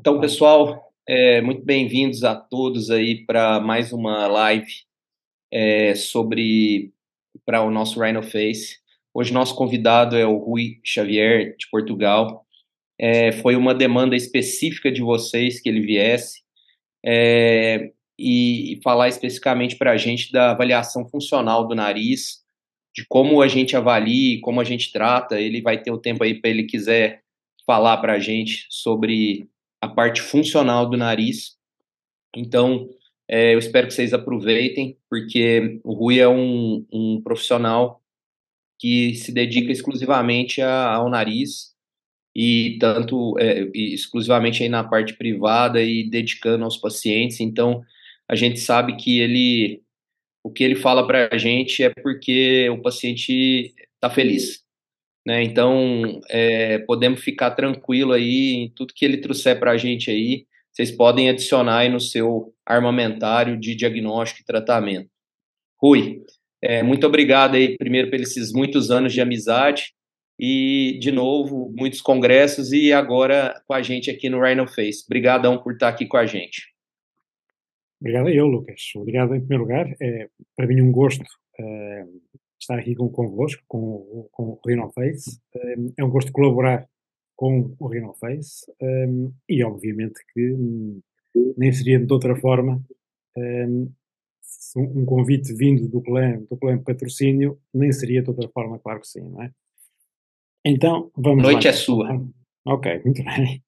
Então, pessoal, é, muito bem-vindos a todos aí para mais uma live é, sobre para o nosso Rhino Face. Hoje nosso convidado é o Rui Xavier de Portugal. É, foi uma demanda específica de vocês que ele viesse é, e, e falar especificamente para a gente da avaliação funcional do nariz, de como a gente avalia, como a gente trata. Ele vai ter o tempo aí para ele quiser falar para a gente sobre parte funcional do nariz. Então, é, eu espero que vocês aproveitem, porque o Rui é um, um profissional que se dedica exclusivamente a, ao nariz e tanto é, exclusivamente aí na parte privada e dedicando aos pacientes. Então, a gente sabe que ele o que ele fala para a gente é porque o paciente está feliz. Né? Então, é, podemos ficar tranquilo aí em tudo que ele trouxer para a gente aí. Vocês podem adicionar aí no seu armamentário de diagnóstico e tratamento. Rui, é, muito obrigado aí, primeiro, por esses muitos anos de amizade e, de novo, muitos congressos e agora com a gente aqui no Rhino Face. Obrigadão por estar aqui com a gente. Obrigado eu, Lucas. Obrigado em primeiro lugar. É para mim um gosto é, estar aqui com, convosco, com, com o Rhino Face. É, um gosto colaborar com o Rhino Face um, e, obviamente, que um, nem seria de outra forma um, um convite vindo do plano, do plano patrocínio, nem seria de outra forma, claro que sim, não é? Então, vamos Noite lá. é sua. Ok, muito bem.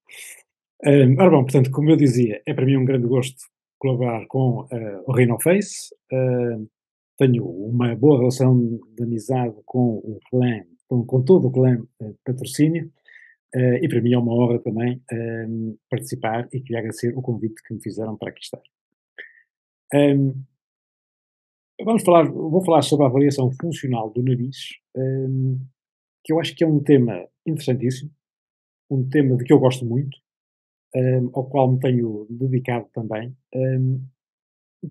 Um, ora bom, portanto, como eu dizia, é para mim um grande gosto colaborar com uh, o Rhino Face. Uh, tenho uma boa relação de amizade com o clã, com, com todo o clã uh, patrocínio, e para mim é uma honra também participar e queria agradecer o convite que me fizeram para aqui estar. Um, vamos falar, vou falar sobre a avaliação funcional do nariz, um, que eu acho que é um tema interessantíssimo, um tema de que eu gosto muito, um, ao qual me tenho dedicado também, um,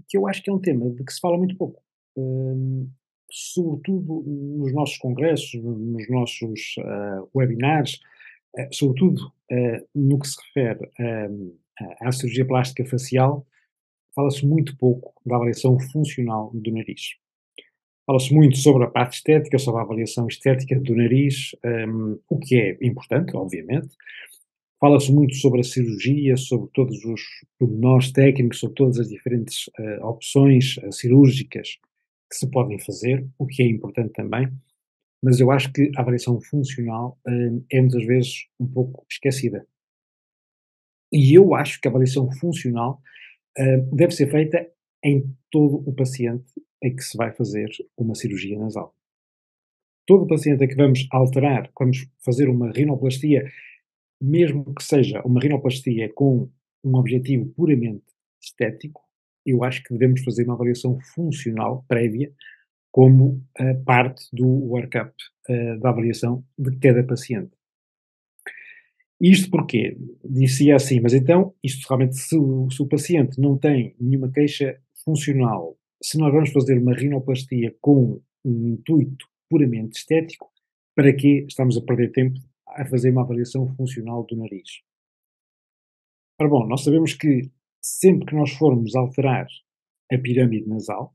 que eu acho que é um tema de que se fala muito pouco. Um, sobretudo nos nossos congressos, nos nossos uh, webinars, uh, sobretudo uh, no que se refere à cirurgia plástica facial, fala-se muito pouco da avaliação funcional do nariz. Fala-se muito sobre a parte estética, sobre a avaliação estética do nariz, um, o que é importante, obviamente, Fala-se muito sobre a cirurgia, sobre todos os pormenores técnicos, sobre todas as diferentes uh, opções uh, cirúrgicas que se podem fazer, o que é importante também, mas eu acho que a avaliação funcional uh, é muitas vezes um pouco esquecida. E eu acho que a avaliação funcional deve ser feita em todo o paciente em que se vai fazer uma cirurgia nasal. Todo o paciente a que vamos alterar, vamos fazer uma rinoplastia mesmo que seja uma rinoplastia com um objetivo puramente estético, eu acho que devemos fazer uma avaliação funcional prévia como uh, parte do workup uh, da avaliação de cada paciente. Isto porque, disse assim, mas então, isto realmente, se o, se o paciente não tem nenhuma queixa funcional, se nós vamos fazer uma rinoplastia com um intuito puramente estético, para que estamos a perder tempo a fazer uma avaliação funcional do nariz. Ora bom, nós sabemos que sempre que nós formos alterar a pirâmide nasal,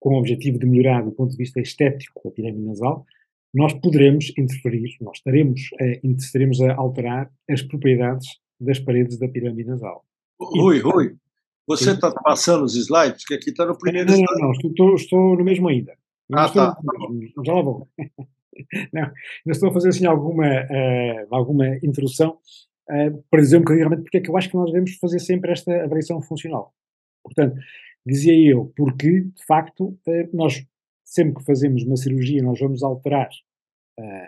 com o objetivo de melhorar do ponto de vista estético a pirâmide nasal, nós poderemos interferir, nós estaremos a, estaremos a alterar as propriedades das paredes da pirâmide nasal. Rui, Rui, você está passando os slides? Que aqui está no primeiro não. Não, não, estou, estou no mesmo ainda. Ah, tá. Já lá vou. Não, ainda estou a fazer assim alguma, uh, alguma introdução para dizer um bocadinho realmente porque é que eu acho que nós devemos fazer sempre esta avaliação funcional. Portanto, dizia eu, porque de facto uh, nós sempre que fazemos uma cirurgia nós vamos alterar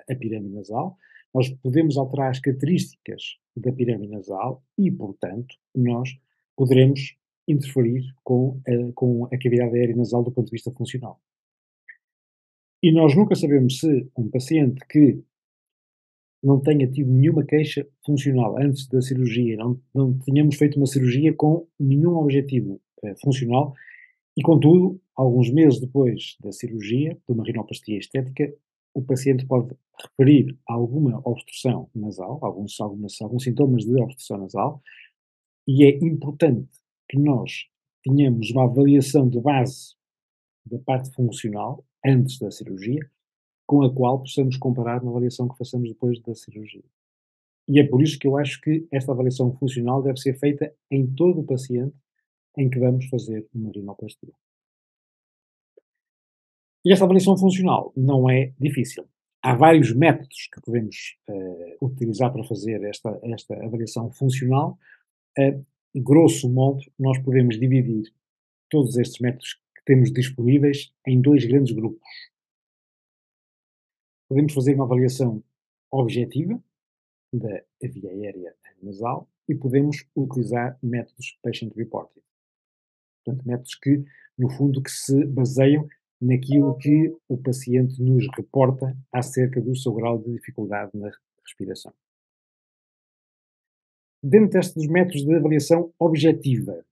a pirâmide nasal, nós podemos alterar as características da pirâmide nasal e, portanto, nós poderemos interferir com a, com a cavidade aérea nasal do ponto de vista funcional. E nós nunca sabemos se um paciente que não tenha tido nenhuma queixa funcional antes da cirurgia, não, não tenhamos feito uma cirurgia com nenhum objetivo eh, funcional e, contudo, alguns meses depois da cirurgia, de uma rinoplastia estética, o paciente pode referir alguma obstrução nasal, alguns, algumas, alguns sintomas de obstrução nasal, e é importante que nós tenhamos uma avaliação de base da parte funcional, antes da cirurgia, com a qual possamos comparar na avaliação que façamos depois da cirurgia. E é por isso que eu acho que esta avaliação funcional deve ser feita em todo o paciente em que vamos fazer uma rinoplastia. E esta avaliação funcional não é difícil. Há vários métodos que podemos uh, utilizar para fazer esta, esta avaliação funcional. Uh, grosso modo, nós podemos dividir todos estes métodos que temos disponíveis em dois grandes grupos. Podemos fazer uma avaliação objetiva da via aérea nasal e podemos utilizar métodos patient reported. Portanto, métodos que, no fundo, que se baseiam naquilo que o paciente nos reporta acerca do seu grau de dificuldade na respiração. Dentro destes métodos de avaliação objetiva,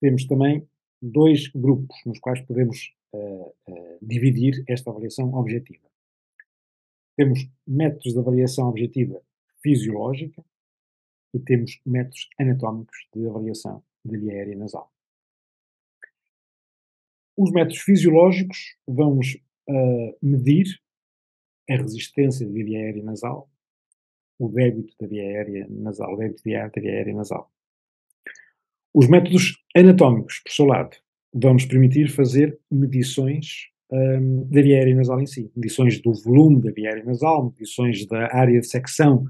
temos também dois grupos nos quais podemos uh, uh, dividir esta avaliação objetiva. Temos métodos de avaliação objetiva fisiológica e temos métodos anatómicos de avaliação da via aérea nasal. Os métodos fisiológicos vamos uh, medir a resistência da via aérea nasal, o débito da via aérea nasal, o débito de ar da via aérea nasal. Os métodos anatómicos, por seu lado, vão-nos permitir fazer medições um, da via aérea nasal em si. Medições do volume da via aérea nasal, medições da área de secção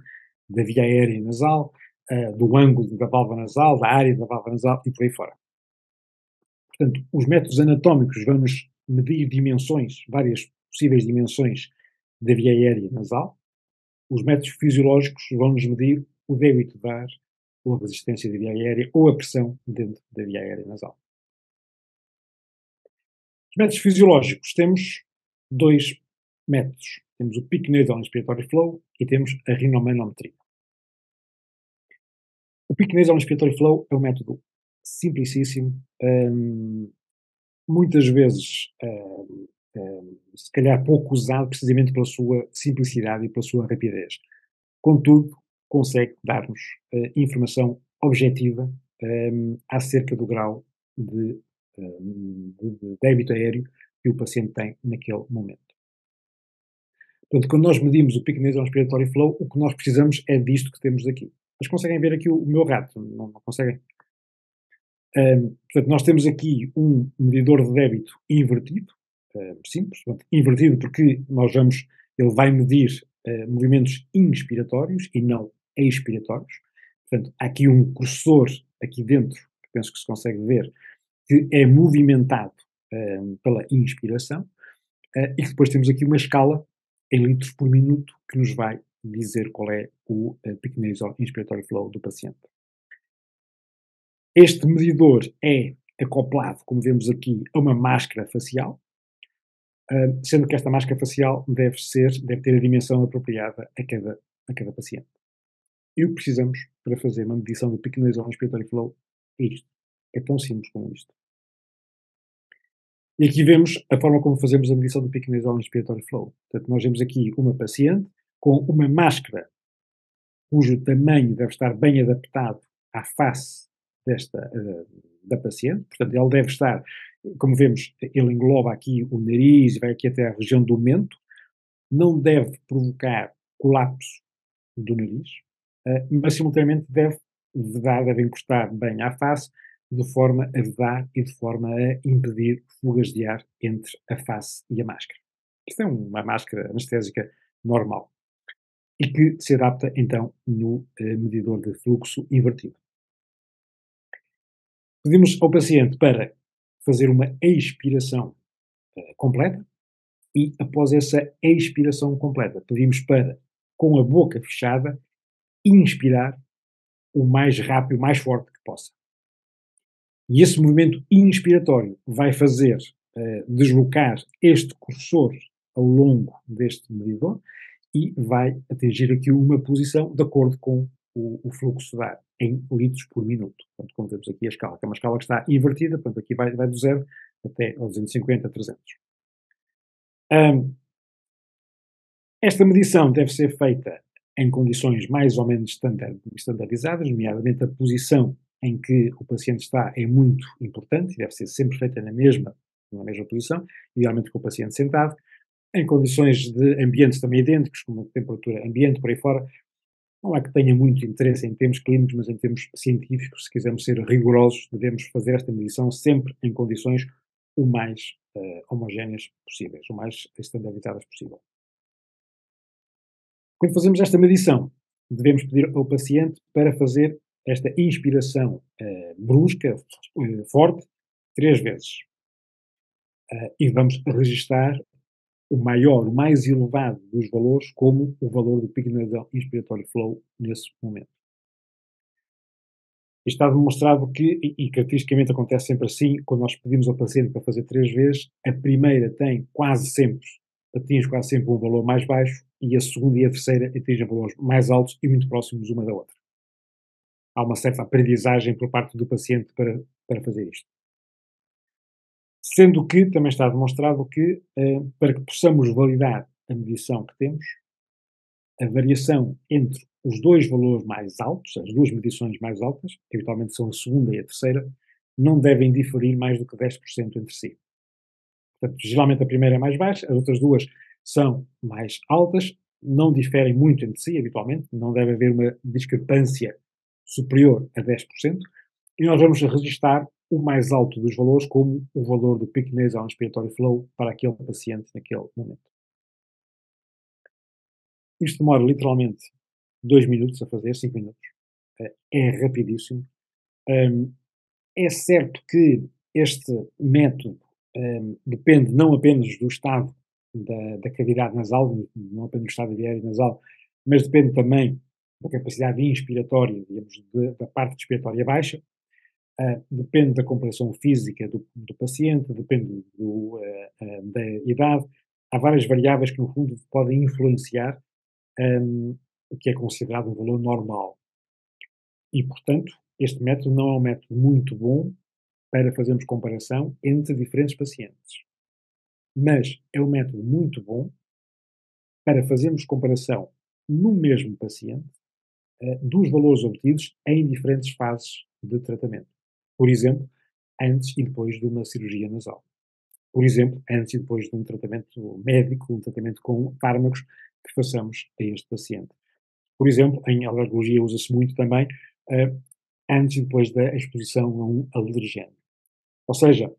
da via aérea nasal, uh, do ângulo da válvula nasal, da área da válvula nasal e por aí fora. Portanto, os métodos anatómicos vão-nos medir dimensões, várias possíveis dimensões da via aérea nasal. Os métodos fisiológicos vão-nos medir o débito de ar, ou a resistência da via aérea, ou a pressão dentro da via aérea nasal. Os métodos fisiológicos temos dois métodos. Temos o Nasal Inspiratory Flow e temos a rinomanometria. O Nasal Inspiratory Flow é um método simplicíssimo, um, muitas vezes, um, um, se calhar pouco usado precisamente pela sua simplicidade e pela sua rapidez. Contudo, consegue dar-nos uh, informação objetiva acerca do grau de, de, de débito aéreo que o paciente tem naquele momento. Portanto, quando nós medimos o Peak Nasal Respiratory Flow, o que nós precisamos é disto que temos aqui. Mas conseguem ver aqui o, o meu rato? Não, não conseguem? Um, portanto, nós temos aqui um medidor de débito invertido, um, simples, portanto, invertido porque nós vamos, ele vai medir uh, movimentos inspiratórios e não expiratórios. Portanto, há aqui um cursor aqui dentro, que penso que se consegue ver, que é movimentado um, pela inspiração, uh, e depois temos aqui uma escala em litros por minuto que nos vai dizer qual é o uh, peak nasal inspiratory flow do paciente. Este medidor é acoplado, como vemos aqui, a uma máscara facial, sendo que esta máscara facial deve ser, deve ter a dimensão apropriada a cada, a cada paciente. E o que precisamos para fazer uma medição do peak nasal respiratory flow é isto. É tão simples como isto. E aqui vemos a forma como fazemos a medição do peak nasal respiratory flow. Portanto, nós vemos aqui uma paciente com uma máscara cujo tamanho deve estar bem adaptado à face desta, uh, da paciente, portanto, ele deve estar, como vemos, ele engloba aqui o nariz, vai aqui até a região do mento, não deve provocar colapso do nariz, uh, mas simultaneamente deve deve encostar bem à face, de forma a vedar e de forma a impedir fugas de ar entre a face e a máscara. Isto é uma máscara anestésica normal e que se adapta então no uh, medidor de fluxo invertido. Pedimos ao paciente para fazer uma expiração uh, completa e, após essa expiração completa, pedimos para, com a boca fechada, inspirar o mais rápido, o mais forte que possa. E esse movimento inspiratório vai fazer uh, deslocar este cursor ao longo deste medidor e vai atingir aqui uma posição de acordo com o, o fluxo de ar em litros por minuto. Portanto, como vemos aqui a escala, que é uma escala que está invertida, portanto, aqui vai, vai do zero até aos 250, 300. Um, Esta medição deve ser feita em condições mais ou menos standardizadas, nomeadamente a posição em que o paciente está é muito importante deve ser sempre feita na mesma, na mesma posição, idealmente com o paciente sentado, em condições de ambientes também idênticos, como temperatura ambiente, por aí fora. Não é que tenha muito interesse em termos clínicos, mas em termos científicos, se quisermos ser rigorosos, devemos fazer esta medição sempre em condições o mais uh, homogéneas possíveis, o mais standardizadas possível. Quando fazemos esta medição, devemos pedir ao paciente para fazer esta inspiração uh, brusca, uh, forte, três vezes. Uh, e vamos registar o maior, o mais elevado dos valores como o valor do pico nasal inspiratório flow nesse momento. Está demonstrado que, e, e caracteristicamente acontece sempre assim, quando nós pedimos ao paciente para fazer três vezes, a primeira tem quase sempre, atinge quase sempre um valor mais baixo, e a segunda e a terceira atingem valores mais altos e muito próximos uma da outra. Há uma certa aprendizagem por parte do paciente para, para fazer isto. Sendo que também está demonstrado que, eh, para que possamos validar a medição que temos, a variação entre os dois valores mais altos, as duas medições mais altas, que habitualmente são a segunda e a terceira, não devem diferir mais do que 10% entre si. Portanto, geralmente a primeira é mais baixa, as outras duas são mais altas, não diferem muito entre si, habitualmente, não deve haver uma discrepância superior a 10%, e nós vamos registrar o mais alto dos valores como o valor do pico nasal inspiratório flow para aquele paciente naquele momento. Isto demora literalmente 2 minutos a fazer, 5 minutos. Eh, é rapidíssimo. é certo que este método depende não apenas do estado da, da, cavidade nasal, não apenas do estado aéreo nasal, mas depende também da capacidade inspiratória, digamos, de, da parte respiratória baixa, uh, depende da compreensão física do, do paciente, depende do, uh, da idade. Há várias variáveis que, no fundo, podem influenciar um, o que é considerado um valor normal. E, portanto, este método não é um método muito bom para fazermos comparação entre diferentes pacientes. Mas é um método muito bom para fazermos comparação no mesmo paciente dos valores obtidos em diferentes fases de tratamento. Por exemplo, antes e depois de uma cirurgia nasal. Por exemplo, antes e depois de um tratamento médico, um tratamento com fármacos que façamos a este paciente. Por exemplo, em alergologia usa-se muito também uh, antes e depois da exposição a um alergeno. Ou seja,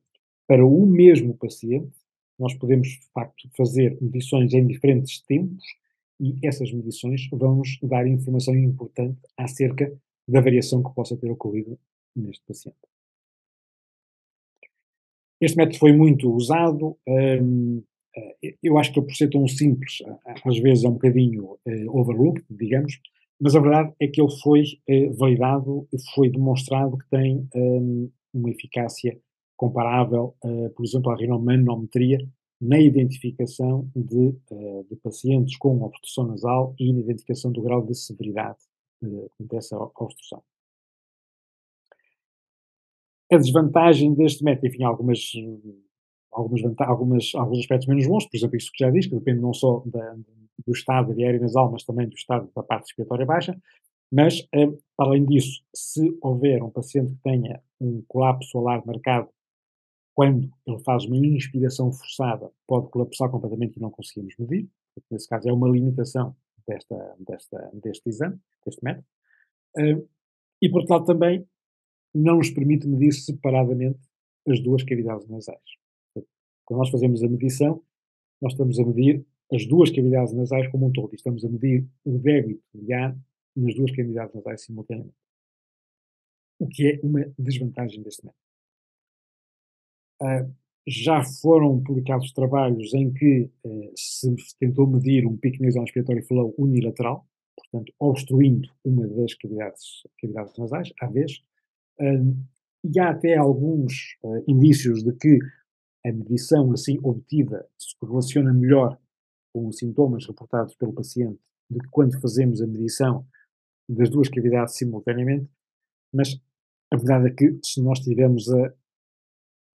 para o mesmo paciente, nós podemos, de facto, fazer medições em diferentes tempos e essas medições vão nos dar informação importante acerca da variação que possa ter ocorrido neste paciente. Este método foi muito usado. Um, eh, eu acho que por ser tão simples, às vezes é um bocadinho uh, overlooked, digamos, mas a verdade é que ele foi uh, validado e foi demonstrado que tem um, uma eficácia comparável, por exemplo, à rinomanometria na identificação de, de, pacientes com obstrução nasal e na identificação do grau de severidade dessa obstrução. A desvantagem deste método, enfim, algumas, algumas, algumas, alguns aspectos menos bons, por exemplo, isso que já diz, que depende não só da, do estado aéreo nasal, mas também do estado da parte respiratória baixa, mas, eh, além disso, se houver um paciente que tenha um colapso solar marcado, quando ele faz uma inspiração forçada, pode colapsar completamente e não conseguimos medir. Nesse caso, é uma limitação desta, desta, deste exame, deste método. E, por outro lado, também não nos permite medir separadamente as duas cavidades nasais. Quando nós fazemos a medição, nós estamos a medir as duas cavidades nasais como um todo. E estamos a medir o débito de ar nas duas cavidades nasais simultaneamente. O que é uma desvantagem deste método. Uh, já foram publicados trabalhos em que uh, se tentou medir um pico nasal inspiratório flow unilateral, portanto, obstruindo uma das cavidades, cavidades nasais, à vez, e há até alguns uh, indícios de que a medição assim obtida se relaciona melhor com os sintomas reportados pelo paciente do que quando fazemos a medição das duas cavidades simultaneamente, mas a verdade é que se nós estivermos a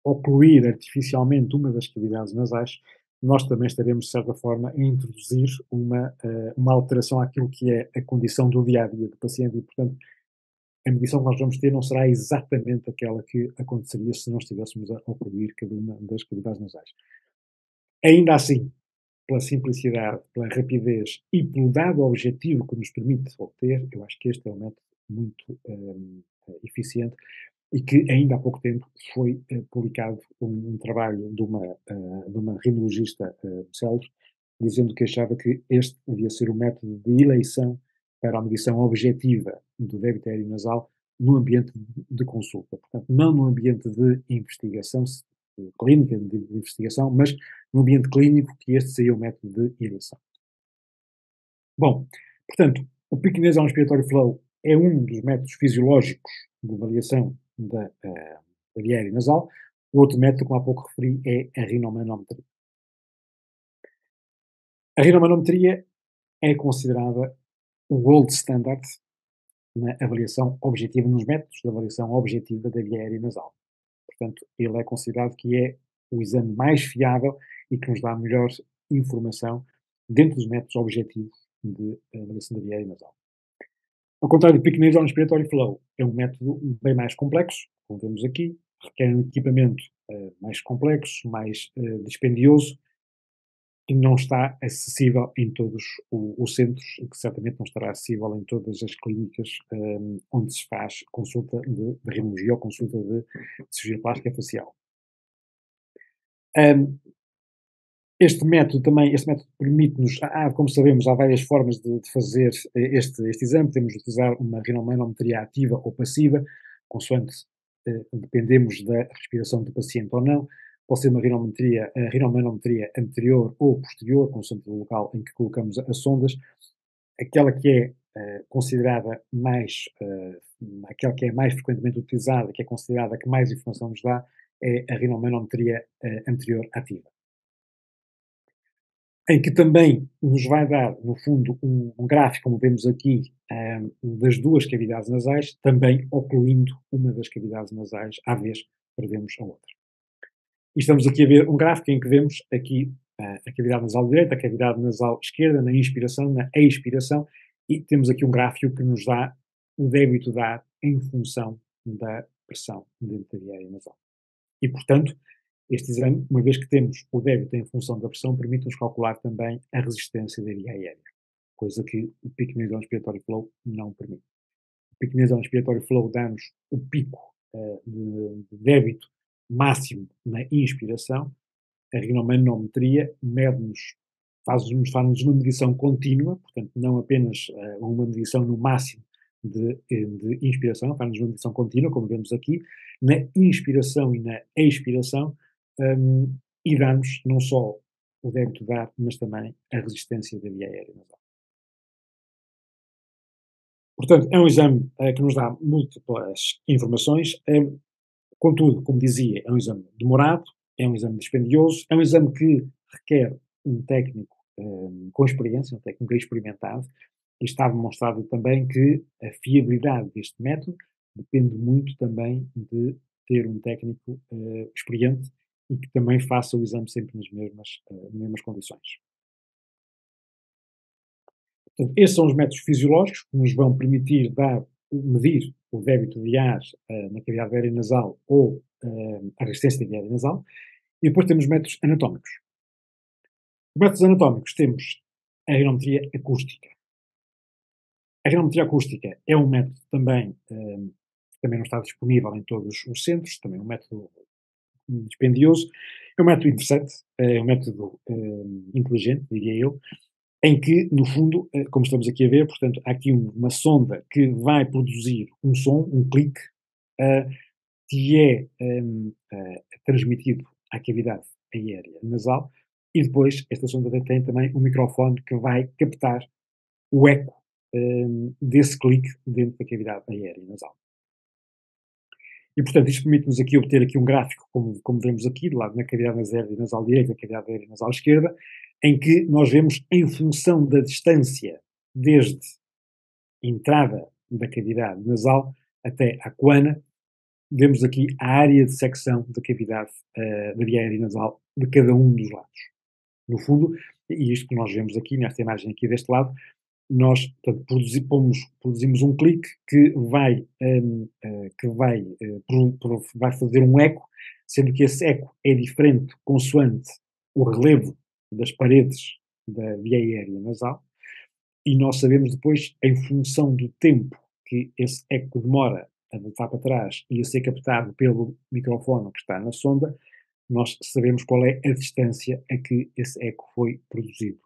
ocluir artificialmente uma das cavidades nasais, nós também estaremos, de certa forma, a introduzir uma, uma alteração àquilo que é a condição do dia a dia do paciente e, portanto, a medição que nós vamos ter não será exatamente aquela que aconteceria se não estivéssemos a ocluir cada uma das cavidades nasais. Ainda assim, pela simplicidade, pela rapidez e pelo dado objetivo que nos permite obter, eu acho que este é um método muito um, eficiente e que ainda há pouco tempo foi uh, publicado um, um, trabalho de uma, uh, de uma rinologista uh, célebre, dizendo que achava que este devia ser o método de eleição para a medição objetiva do débito aéreo nasal no ambiente de consulta. Portanto, não no ambiente de investigação clínica, de, investigação, mas no ambiente clínico, que este seria o método de eleição. Bom, portanto, o Nasal Inspiratório Flow é um dos métodos fisiológicos de avaliação da, da via aérea nasal. O outro método, como há pouco referi, é a rinomanometria. A rinomanometria é considerada o gold standard na avaliação objetiva, nos métodos de avaliação objetiva da via aérea nasal. Portanto, ele é considerado que é o exame mais fiável e que nos dá melhor informação dentro dos métodos objetivos de avaliação da via aérea nasal. Ao contrário do Peak Nasal Inspiratório Flow, é um método bem mais complexo, como vemos aqui, requer um equipamento uh, mais complexo, mais uh, dispendioso, e não está acessível em todos os centros e que certamente não estará acessível em todas as clínicas um, onde se faz consulta de, de ou consulta de, cirurgia plástica facial. Um, este método também, este método permite-nos, como sabemos, há várias formas de, de fazer este, este exame. De utilizar uma rinomanometria ativa ou passiva, consoante eh, dependemos da respiração do paciente ou não pode ser uma rinomanometria, a rinomanometria anterior ou posterior, consoante o local em que colocamos as sondas, aquela que é uh, considerada mais, uh, aquela que é mais frequentemente utilizada, que é considerada que mais informação nos dá, é a rinomanometria uh, anterior ativa. Em que também nos vai dar, no fundo, um, um gráfico, como vemos aqui, um, das duas cavidades nasais, também ocluindo uma das cavidades nasais à vez para vermos a outra. E estamos aqui a ver um gráfico em que vemos aqui uh, a cavidade nasal direita, a cavidade nasal esquerda, na inspiração, na expiração, e temos aqui um gráfico que nos dá o débito de ar em função da pressão dentro da nasal. E, portanto, este exame, uma vez que temos o débito em função da pressão, permite-nos calcular também a resistência da via aérea, coisa que o pico nasal inspiratório flow não permite. O pico nasal inspiratório flow dá-nos o pico uh, de, de débito máximo na inspiração, a rinomanometria mede-nos, faz-nos faz uma medição contínua, portanto, não apenas uh, uma medição no máximo de, eh, de inspiração, faz-nos uma medição contínua, como vemos aqui, na inspiração e na expiração, um, e dá-nos não só o débito de ar, mas também a resistência da via aérea nasal. Portanto, é um exame uh, que nos dá múltiplas informações. Um, Contudo, como dizia, é um exame demorado, é um exame dispendioso, é um exame que requer um técnico um, com experiência, um técnico experimentado, e está demonstrado também que a fiabilidade deste método depende muito também de ter um técnico uh, experiente e que também faça o exame sempre nas mesmas, uh, mesmas condições. Portanto, esses são os métodos fisiológicos que nos vão permitir dar medir o débito de ar uh, na cavidade aérea nasal ou uh, a resistência da cavidade nasal, e depois temos métodos anatómicos. Os métodos anatómicos temos a rinometria acústica. A rinometria acústica é um método também, um, também não está disponível em todos os centros, também é um método dispendioso, é um método interessante, é um método um, inteligente, diria eu, em que, no fundo, eh, como estamos aqui a ver, portanto, há aqui uma sonda que vai produzir um som, um clique, uh, que é uh, transmitido à cavidade aérea nasal, e depois esta sonda tem também um microfone que vai captar o eco um, desse clique dentro da cavidade aérea nasal. E, portanto, isto permite-nos aqui obter aqui um gráfico, como, como vemos aqui, do lado na cavidade nasal direita, na cavidade aérea nasal esquerda, em que nós vemos, em função da distância desde a entrada da cavidade nasal até a coana, vemos aqui a área de secção da cavidade uh, da via aérea nasal de cada um dos lados. No fundo, e isto que nós vemos aqui, nesta imagem aqui deste lado, nós portanto, produzi, pomos, produzimos um clique que vai, um, uh, eh, que vai, uh, pro, pro, vai fazer um eco, sendo que esse eco é diferente consoante o relevo das paredes da via aérea nasal, e nós sabemos depois, em função do tempo que esse eco demora a voltar para trás e a ser captado pelo microfone que está na sonda, nós sabemos qual é a distância a que esse eco foi produzido.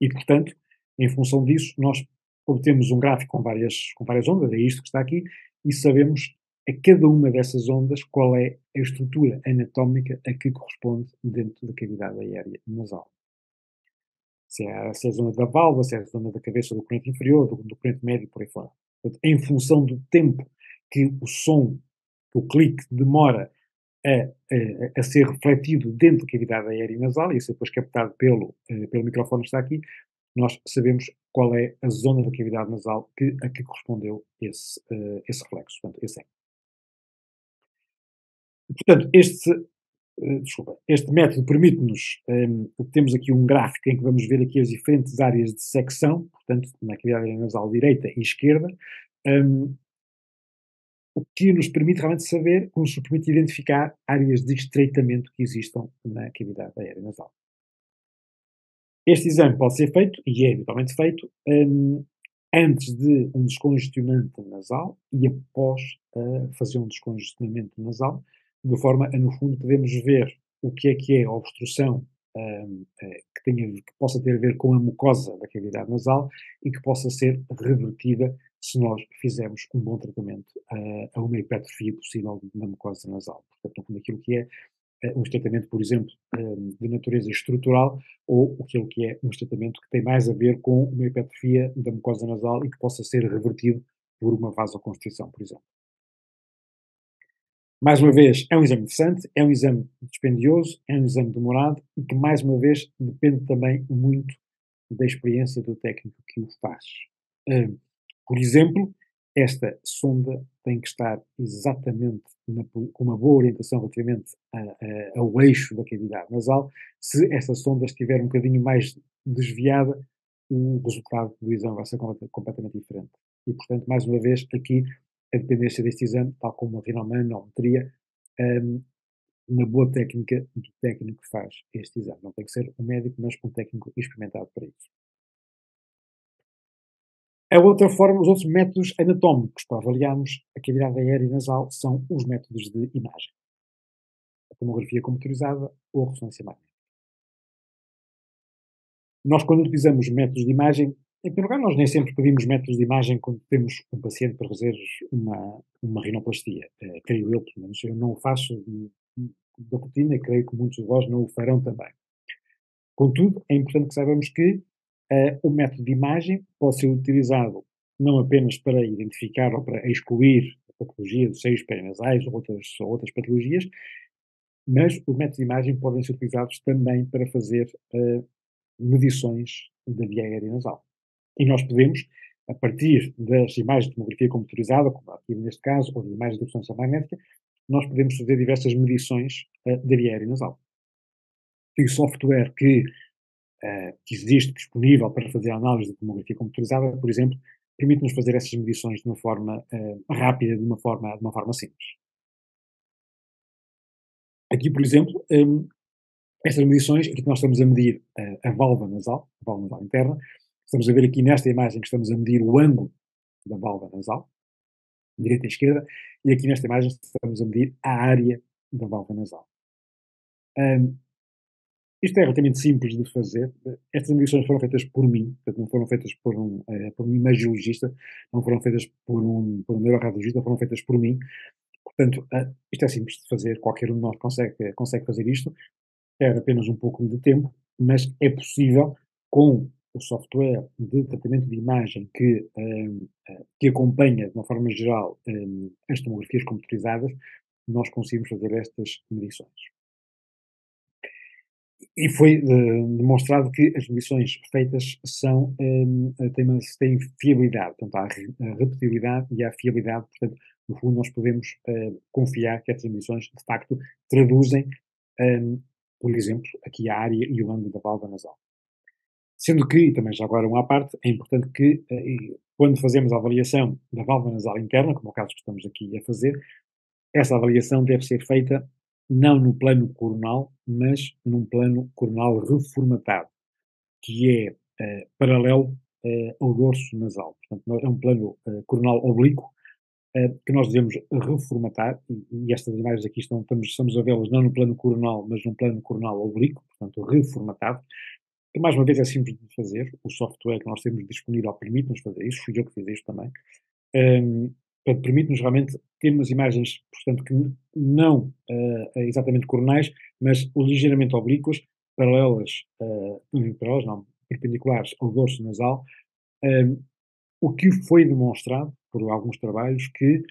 E, portanto, em função disso, nós obtemos um gráfico com várias, com várias ondas, é isto que está aqui, e sabemos a cada uma dessas ondas qual é a estrutura anatómica a que corresponde dentro da cavidade aérea nasal. Se é, se é a zona da válvula, se é a zona da cabeça do corrente inferior, do, do corrente médio, por aí fora. Portanto, em função do tempo que o som, que o clique demora a, a, a, ser refletido dentro da cavidade aérea nasal, e isso é depois captado pelo, eh, pelo microfone que está aqui, nós sabemos qual é a zona da cavidade nasal que, a que correspondeu esse, uh, esse reflexo, portanto, esse eco. Portanto, este, uh, desculpa, este método permite-nos, um, ehm, temos aqui um gráfico em que vamos ver aqui as diferentes áreas de secção, portanto, na cavidade nasal direita e esquerda, um, ehm, o que nos permite realmente saber, nos permite identificar áreas de estreitamento que existam na cavidade aérea nasal. Este exame pode ser feito, e é habitualmente feito, um, antes de um descongestionamento nasal e após fazer um descongestionamento nasal, de forma a, no fundo, podemos ver o que é que é a obstrução um, uh, que, tenha, que possa ter a ver com a mucosa da cavidade nasal e que possa ser revertida se nós fizermos um bom tratamento uh, a uma hipertrofia possível na mucosa nasal. Portanto, no fundo, aquilo que é um tratamento, por exemplo, uh, de natureza estrutural ou aquilo que é um tratamento que tem mais a ver com uma hipertrofia da mucosa nasal e que possa ser revertido por uma vasoconstrição, por exemplo. Mais uma vez, é um exame interessante, é um exame dispendioso, é um exame demorado e que, mais uma vez, depende também muito da experiência do técnico que o faz. Por exemplo, esta sonda tem que estar exatamente na, com uma boa orientação relativamente a, a, ao eixo da cavidade nasal. Se esta sonda estiver um bocadinho mais desviada, o resultado do exame vai ser completamente diferente. E, portanto, mais uma vez, aqui a dependência deste exame, tal como a rinomanometria, um, uma boa técnica do técnico que faz este exame. Não tem que ser um médico, mas um técnico experimentado para isso. A outra forma, os outros métodos anatómicos para avaliarmos a cavidade aérea nasal são os métodos de imagem. A tomografia computadorizada ou a ressonância magnética. Nós, quando utilizamos métodos de imagem, em primeiro lugar, nós nem sempre pedimos métodos de imagem quando temos um paciente para fazer uma, uma rinoplastia. Uh, creio eu, pelo menos. Eu não o faço da rotina e creio que muitos de vós não o farão também. Contudo, é importante que saibamos que Uh, o método de imagem pode ser utilizado não apenas para identificar ou para excluir a patologia dos seios perinasais ou outras, ou outras patologias, mas os métodos de imagem podem ser utilizados também para fazer uh, medições da via aérea nasal. E nós podemos, a partir das imagens de tomografia computadorizada, como aqui neste caso, ou de imagens de ressonância magnética, nós podemos fazer diversas medições uh, da via aérea nasal. Tem software que uh, que existe disponível para fazer análise de tomografia computadorizada, por exemplo, permite-nos fazer essas medições de uma forma uh, rápida, de uma forma, de uma forma simples. Aqui, por exemplo, um, estas medições, aqui nós estamos a medir uh, a válvula nasal, a válvula nasal interna, estamos a ver aqui nesta imagem que estamos a medir o ângulo da válvula nasal, direita e esquerda, e aqui nesta imagem estamos a medir a área da válvula nasal. Um, isto é relativamente simples de fazer. Estas medições foram feitas por mim, portanto, não foram feitas por um, uh, por um imagiologista, não foram feitas por um, por um neuroradiologista, foram feitas por mim. Portanto, uh, isto é simples de fazer, qualquer um de nós consegue, consegue fazer isto. É apenas um pouco de tempo, mas é possível com o software de tratamento de imagem que, um, eh, que acompanha, de uma forma geral, um, as tomografias computarizadas, nós conseguimos fazer estas medições. E foi uh, demonstrado que as medições feitas são, um, têm, têm fiabilidade, portanto, há a repetibilidade e a fiabilidade, portanto, no fundo, nós podemos uh, confiar que estas medições, de facto, traduzem um, por exemplo, aqui a área e o ângulo da válvula nasal. Sendo que, e também já agora uma à parte, é importante que eh, quando fazemos a avaliação da válvula nasal interna, como é o caso que estamos aqui a fazer, essa avaliação deve ser feita não no plano coronal, mas num plano coronal reformatado, que é uh, paralelo uh, ao dorso nasal. Portanto, é um plano uh, coronal oblíquo que nós devemos reformatar, e, e, estas imagens aqui estão, estamos, estamos a vê-las não no plano coronal, mas num plano coronal oblíquo, portanto, reformatado, que mais uma vez é simples de fazer, o software que nós temos disponível permite-nos fazer isso, fui eu que fiz isto também, um, portanto, permite-nos realmente ter umas imagens, portanto, que não uh, exatamente coronais, mas ligeiramente oblíquas, paralelas, uh, paralelas não, perpendiculares ao dorso nasal, um, o que foi demonstrado por alguns trabalhos que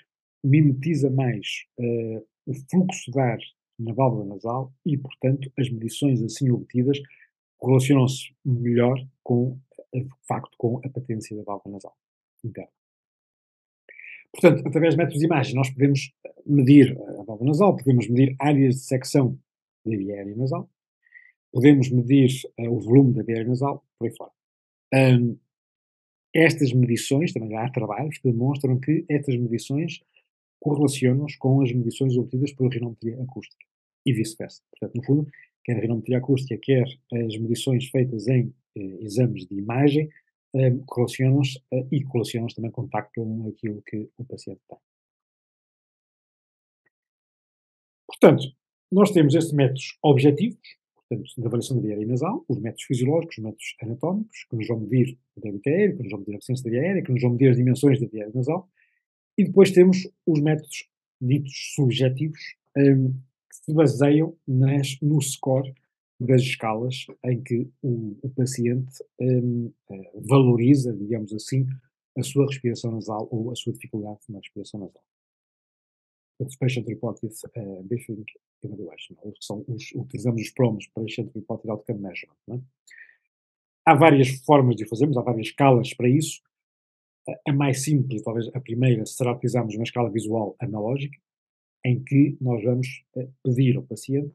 mimetiza mais uh, o fluxo de ar na válvula nasal e, portanto, as medições assim obtidas relacionam-se melhor com, de facto, com a patência da válvula nasal interna. Portanto, através de métodos de imagem, nós podemos medir a válvula nasal, podemos medir áreas de secção da via aérea nasal, podemos medir uh, o volume da via aérea nasal, por aí fora. Um, estas medições, também há trabalhos que demonstram que estas medições correlacionam-se com as medições obtidas pela rinometria acústica e vice-versa. Portanto, no fundo, quer a rinometria acústica, quer as medições feitas em eh, exames de imagem, eh, correlacionam-se eh, e correlacionam-se também contactam aquilo que o paciente tem. Portanto, nós temos estes métodos objetivos, portanto, de avaliação da via aérea nasal, os métodos fisiológicos, os métodos anatómicos, que nos vão medir o débito aéreo, que nos vão medir a resistência da via aérea, que nos vão medir as dimensões da via aérea nasal, e depois temos os métodos ditos subjetivos, um, que se baseiam nas, no score das escalas em que o, o paciente um, uh, valoriza, digamos assim, a sua respiração nasal ou a sua dificuldade na respiração nasal. Portanto, Patient Reported uh, Breathing Evaluation, são os, utilizamos os PROMs, Patient Reported Outcome Measurement. É? Há várias formas de fazermos, há várias escalas para isso. A mais simples, talvez a primeira, será utilizarmos uma escala visual analógica, em que nós vamos uh, pedir ao paciente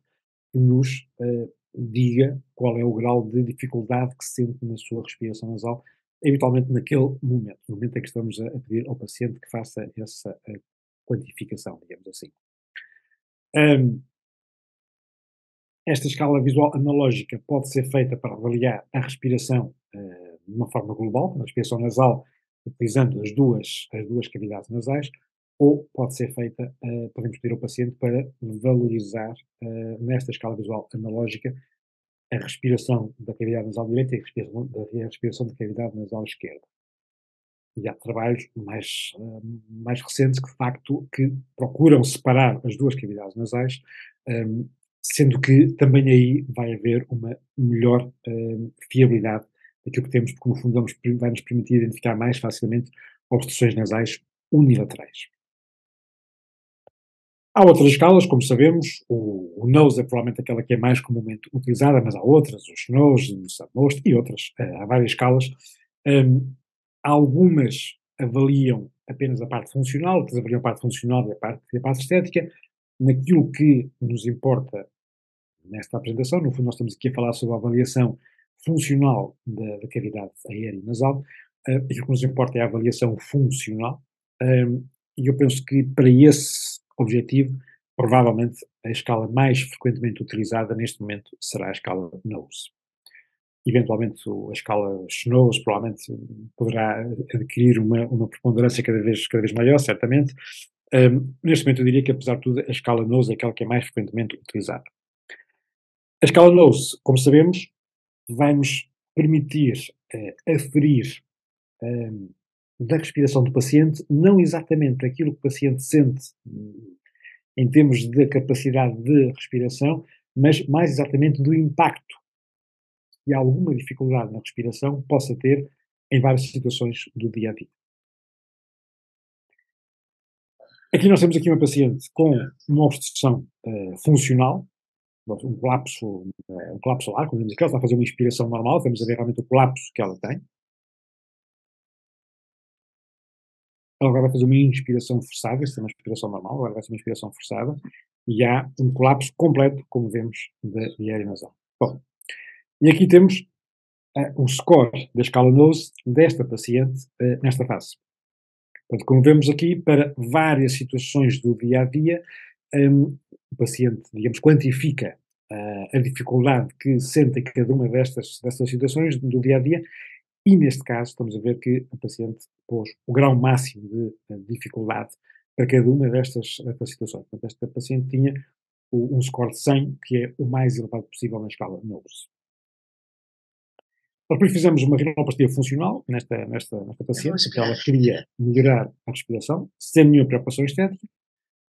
que nos uh, diga qual é o grau de dificuldade que sente na sua respiração nasal, eventualmente naquele momento, no momento em que estamos a, pedir ao paciente que faça essa quantificação, digamos assim. Um, esta escala visual analógica pode ser feita para avaliar a respiração uh, de uma forma global, a respiração nasal, utilizando as duas, as duas cavidades nasais, ou pode ser feita, uh, podemos pedir ao paciente para valorizar, uh, nesta escala visual analógica, a respiração da cavidade nasal direita e a respiração, da cavidade nasal esquerda. E há trabalhos mais, uh, mais recentes que, de facto, que procuram separar as duas cavidades nasais, um, sendo que também aí vai haver uma melhor uh, fiabilidade daquilo que temos, porque no fundo vamos, vai nos permitir identificar mais facilmente obstruções nasais unilaterais. Há outras escalas, como sabemos, o, o nose é provavelmente aquela que é mais comumente utilizada, mas há outras, os nose, o submost e outras, uh, há várias escalas. Um, algumas avaliam apenas a parte funcional, outras avaliam a parte funcional e a parte, e a parte estética. Naquilo que nos importa nesta apresentação, no fundo nós estamos aqui a falar sobre a avaliação funcional da, da cavidade aérea e nasal, uh, aquilo que nos importa é a avaliação funcional, um, e eu penso que para esse objetivo, provavelmente a escala mais frequentemente utilizada neste momento será a escala NOSE. Eventualmente a escala SNOWS provavelmente poderá adquirir uma, uma preponderância cada vez, cada vez maior, certamente. Um, neste momento eu diria que, apesar de tudo, a escala NOSE é aquela que é mais frequentemente utilizada. A escala NOSE, como sabemos, vai-nos permitir uh, aferir um, da respiração do paciente, não exatamente aquilo que o paciente sente hum, em termos de capacidade de respiração, mas mais exatamente do impacto que alguma dificuldade na respiração possa ter em várias situações do dia a dia. Aqui nós temos aqui uma paciente com uma obstrução uh, funcional, um colapso, uh, um colapso solar, como aqui, ela está a fazer uma inspiração normal, estamos a ver realmente o colapso que ela tem. Ela agora vai fazer uma inspiração forçada, isto é uma inspiração normal, agora vai ser uma inspiração forçada, e há um colapso completo, como vemos, da diária nasal. Bom, e aqui temos uh, o score da escala Nose desta paciente uh, nesta fase. Portanto, como vemos aqui, para várias situações do dia a dia, um, o paciente, digamos, quantifica uh, a dificuldade que sente em cada uma destas, destas situações do dia a dia, e neste caso estamos a ver que o paciente pôs o grau máximo de, de dificuldade para cada uma destas, destas situações. Portanto, esta paciente tinha um score de 100, que é o mais elevado possível na escala NOS. Depois fizemos uma rinoplastia funcional nesta, nesta, nesta paciente, porque ela queria melhorar a respiração, sem nenhuma preocupação estética.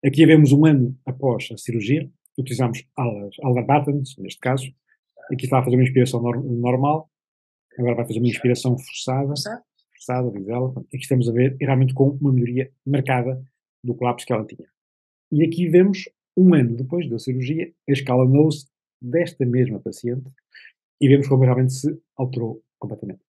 Aqui vemos um ano após a cirurgia, utilizamos Alvar Buttons, neste caso. Aqui está a fazer uma inspiração normal, agora vai fazer uma inspiração forçada, forçada, diz ela. Aqui estamos a ver, realmente com uma melhoria marcada do colapso que ela tinha. E aqui vemos, um ano depois da cirurgia, a escala NOSE desta mesma paciente e vemos como realmente se alterou completamente.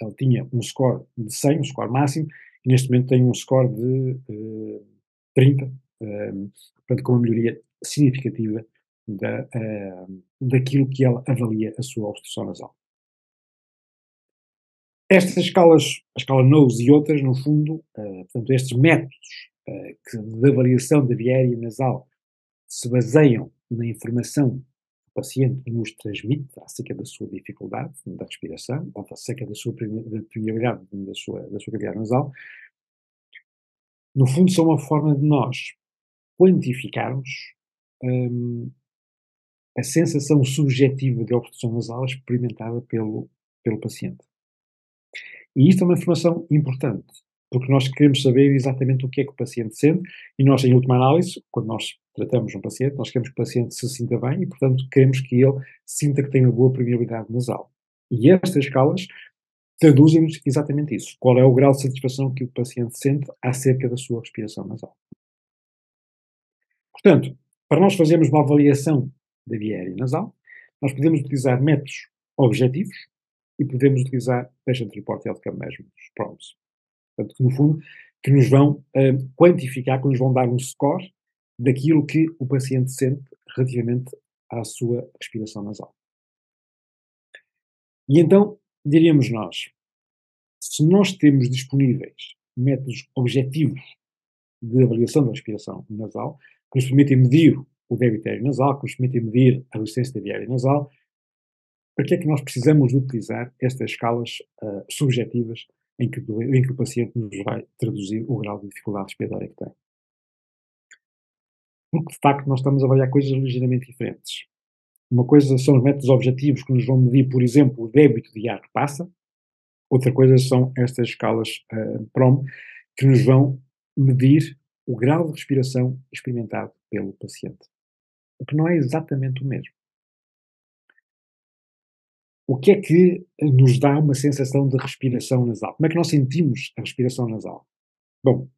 Ela tinha um score de 100, um score máximo, e neste momento tem um score de uh, 30, uh, portanto, com uma melhoria significativa da, uh, daquilo que ela avalia a sua obstrução nasal. Estas escalas, a escala NOSE e outras, no fundo, uh, portanto, estes métodos uh, que, de avaliação da via aérea nasal se baseiam na informação que o paciente nos transmite acerca da sua dificuldade da respiração, ou acerca da sua permeabilidade da sua, da sua cavidade nasal, no fundo são uma forma de nós quantificarmos um, a sensação subjetiva de obstrução nasal experimentada pelo, pelo paciente. E isto é uma informação importante, porque nós queremos saber exatamente o que é que o paciente sente e nós, em última análise, quando nós tratamos um paciente, nós queremos que o paciente se sinta bem e, portanto, queremos que ele sinta que tem uma boa permeabilidade nasal. E estas escalas traduzem-nos exatamente isso. Qual é o grau de satisfação que o paciente sente acerca da sua respiração nasal. Portanto, para nós fazermos uma avaliação da via aérea nasal, nós podemos utilizar métodos objetivos, e podemos utilizar Patient Report Outcome Measurements, PROMS. Portanto, que no fundo, que nos vão uh, quantificar, que nos vão dar um score daquilo que o paciente sente relativamente à sua respiração nasal. E então, diríamos nós, se nós temos disponíveis métodos objetivos de avaliação da respiração nasal, que nos permitem medir o débito aéreo nasal, que nos permitem medir a resistência aérea nasal, para que é que nós precisamos utilizar estas escalas uh, subjetivas em que, em que o paciente nos vai traduzir o grau de dificuldade respiratória que tem? Porque, de facto, nós estamos a avaliar coisas ligeiramente diferentes. Uma coisa são os métodos objetivos que nos vão medir, por exemplo, o débito de ar que passa. Outra coisa são estas escalas uh, PROM que nos vão medir o grau de respiração experimentado pelo paciente. O que não é exatamente o mesmo o que é que nos dá uma sensação de respiração nasal? Como é que nós sentimos a respiração nasal? Bom,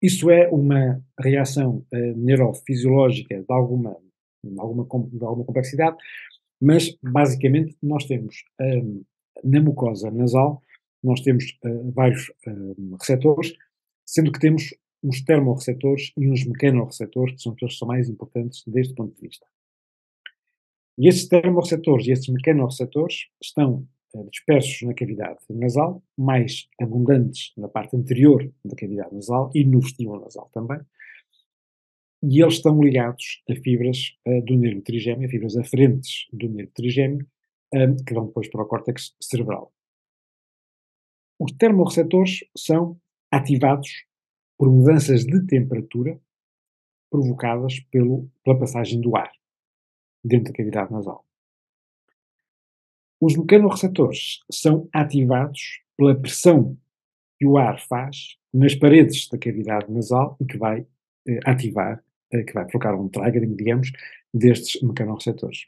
isso é uma reação uh, neurofisiológica de alguma, de, alguma, de alguma complexidade, mas basicamente nós temos um, na mucosa nasal, nós temos uh, vários uh, receptores, sendo que temos uns termorreceptores e uns mecanorreceptores, que são aqueles que são mais importantes deste ponto de vista. E estes termorreceptores e estes mecanorreceptores estão uh, dispersos na cavidade nasal, mais abundantes na parte anterior da cavidade nasal e no vestíbulo nasal também. E eles estão ligados a fibras uh, do nervo trigêmeo, fibras aferentes do nervo trigêmeo, uh, que vão depois para o córtex cerebral. Os termorreceptores são ativados por mudanças de temperatura provocadas pelo, pela passagem do ar dentro da cavidade nasal. Os mecanorreceptores são ativados pela pressão que o ar faz nas paredes da cavidade nasal e que vai eh, ativar, eh, que vai provocar um triggering, digamos, destes mecanorreceptores.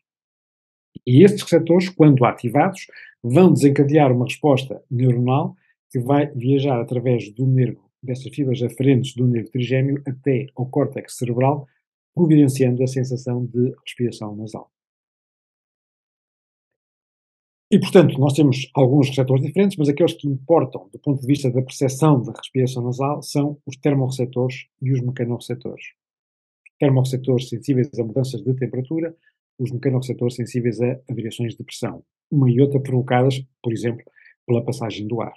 E estes receptores, quando ativados, vão desencadear uma resposta neuronal que vai viajar através do nervo, destas fibras aferentes do nervo trigêmeo até ao córtex cerebral, providenciando a sensação de respiração nasal. E, portanto, nós temos alguns receptores diferentes, mas aqueles que importam do ponto de vista da percepção da respiração nasal são os termorreceptores e os mecanorreceptores. termorreceptores sensíveis a mudanças de temperatura, os mecanorreceptores sensíveis a variações de pressão, uma e outra provocadas, por exemplo, pela passagem do ar.